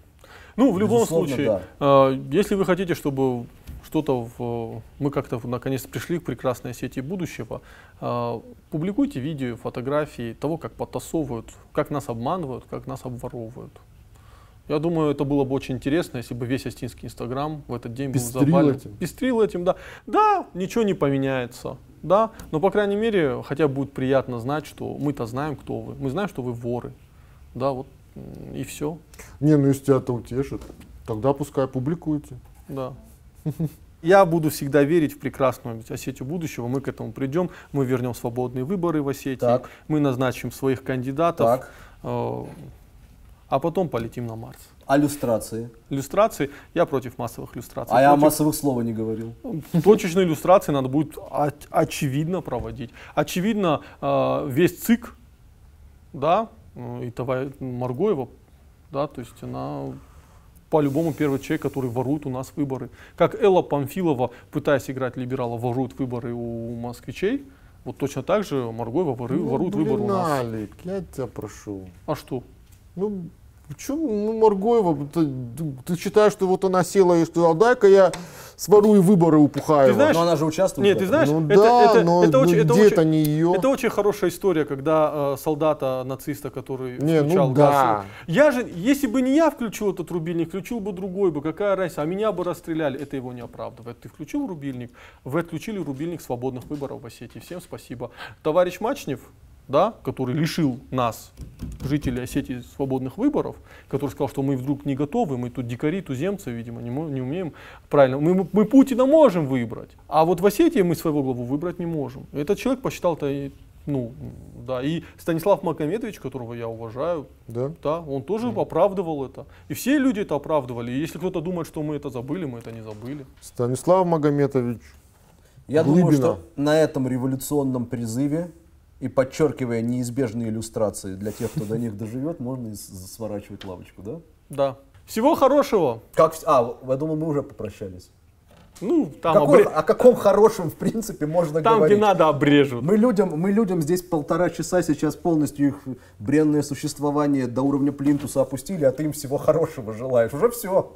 Ну, в любом Безусловно, случае, э, если вы хотите, чтобы что-то в, мы как-то наконец пришли к прекрасной сети будущего, э, публикуйте видео, фотографии того, как подтасовывают, как нас обманывают, как нас обворовывают. Я думаю, это было бы очень интересно, если бы весь Остинский Инстаграм в этот день Пестрил был завален. этим. Пестрил этим, да. Да, ничего не поменяется, да, но, по крайней мере, хотя будет приятно знать, что мы-то знаем, кто вы. Мы знаем, что вы воры, да, вот, и все, Не, ну если тебя это утешит, тогда пускай публикуйте. да. Я буду всегда верить в прекрасную Осетию будущего. Мы к этому придем. Мы вернем свободные выборы в Осетии. Так. Мы назначим своих кандидатов. Так. Э, а потом полетим на Марс. А люстрации? Иллюстрации, я против массовых иллюстраций. А я о Против- массовых слова не говорил. Точечные иллюстрации надо будет оч- очевидно проводить. Очевидно, э, весь ЦИК, да, э, и товарищ Маргоева, да, то есть она по-любому первый человек, который ворует у нас выборы. Как Элла Памфилова, пытаясь играть либерала, ворует выборы у москвичей, вот точно так же Маргоева воры- Ну, ворует блин, выборы у нас. Алик, я тебя прошу. А что? Ну, что, ну, Маргоева, ты, ты считаешь, что вот она села и что, а дай-ка я сворую выборы у Пухаева. Ты знаешь, Но она же участвует. Нет, в ты этом. знаешь, ну это, да, это, но это ну, очень, это где очень- это не ее? Это очень хорошая история, когда э, солдата нациста, который Не, ну включал да. газ. Я же, если бы не я включил этот рубильник, включил бы другой бы, какая разница, а меня бы расстреляли. Это его не оправдывает. Ты включил рубильник, вы отключили рубильник свободных выборов в Осетии. Всем спасибо. Товарищ Мачнев, да, который лишил нас, жителей Осетии, свободных выборов, который сказал, что мы вдруг не готовы, мы тут дикари, туземцы, видимо, не, не умеем правильно. Мы, мы Путина можем выбрать, а вот в Осетии мы своего главу выбрать не можем. Этот человек посчитал это, и, ну, да, и Станислав Макометович, которого я уважаю, Да? да, он тоже оправдывал это. И все люди это оправдывали. И если кто-то думает, что мы это забыли, мы это не забыли. Станислав Магометович. Я думаю, Глыбина. что на этом революционном призыве и подчеркивая неизбежные иллюстрации для тех, кто до них доживет, можно сворачивать лавочку, да? Да. Всего хорошего. Как, а, я думаю, мы уже попрощались. Ну, там, Какой- обре- О каком хорошем, в принципе, можно там говорить? где надо, обрежут. Мы людям, мы людям здесь полтора часа сейчас полностью их бренное существование до уровня плинтуса опустили, а ты им всего хорошего желаешь. Уже все.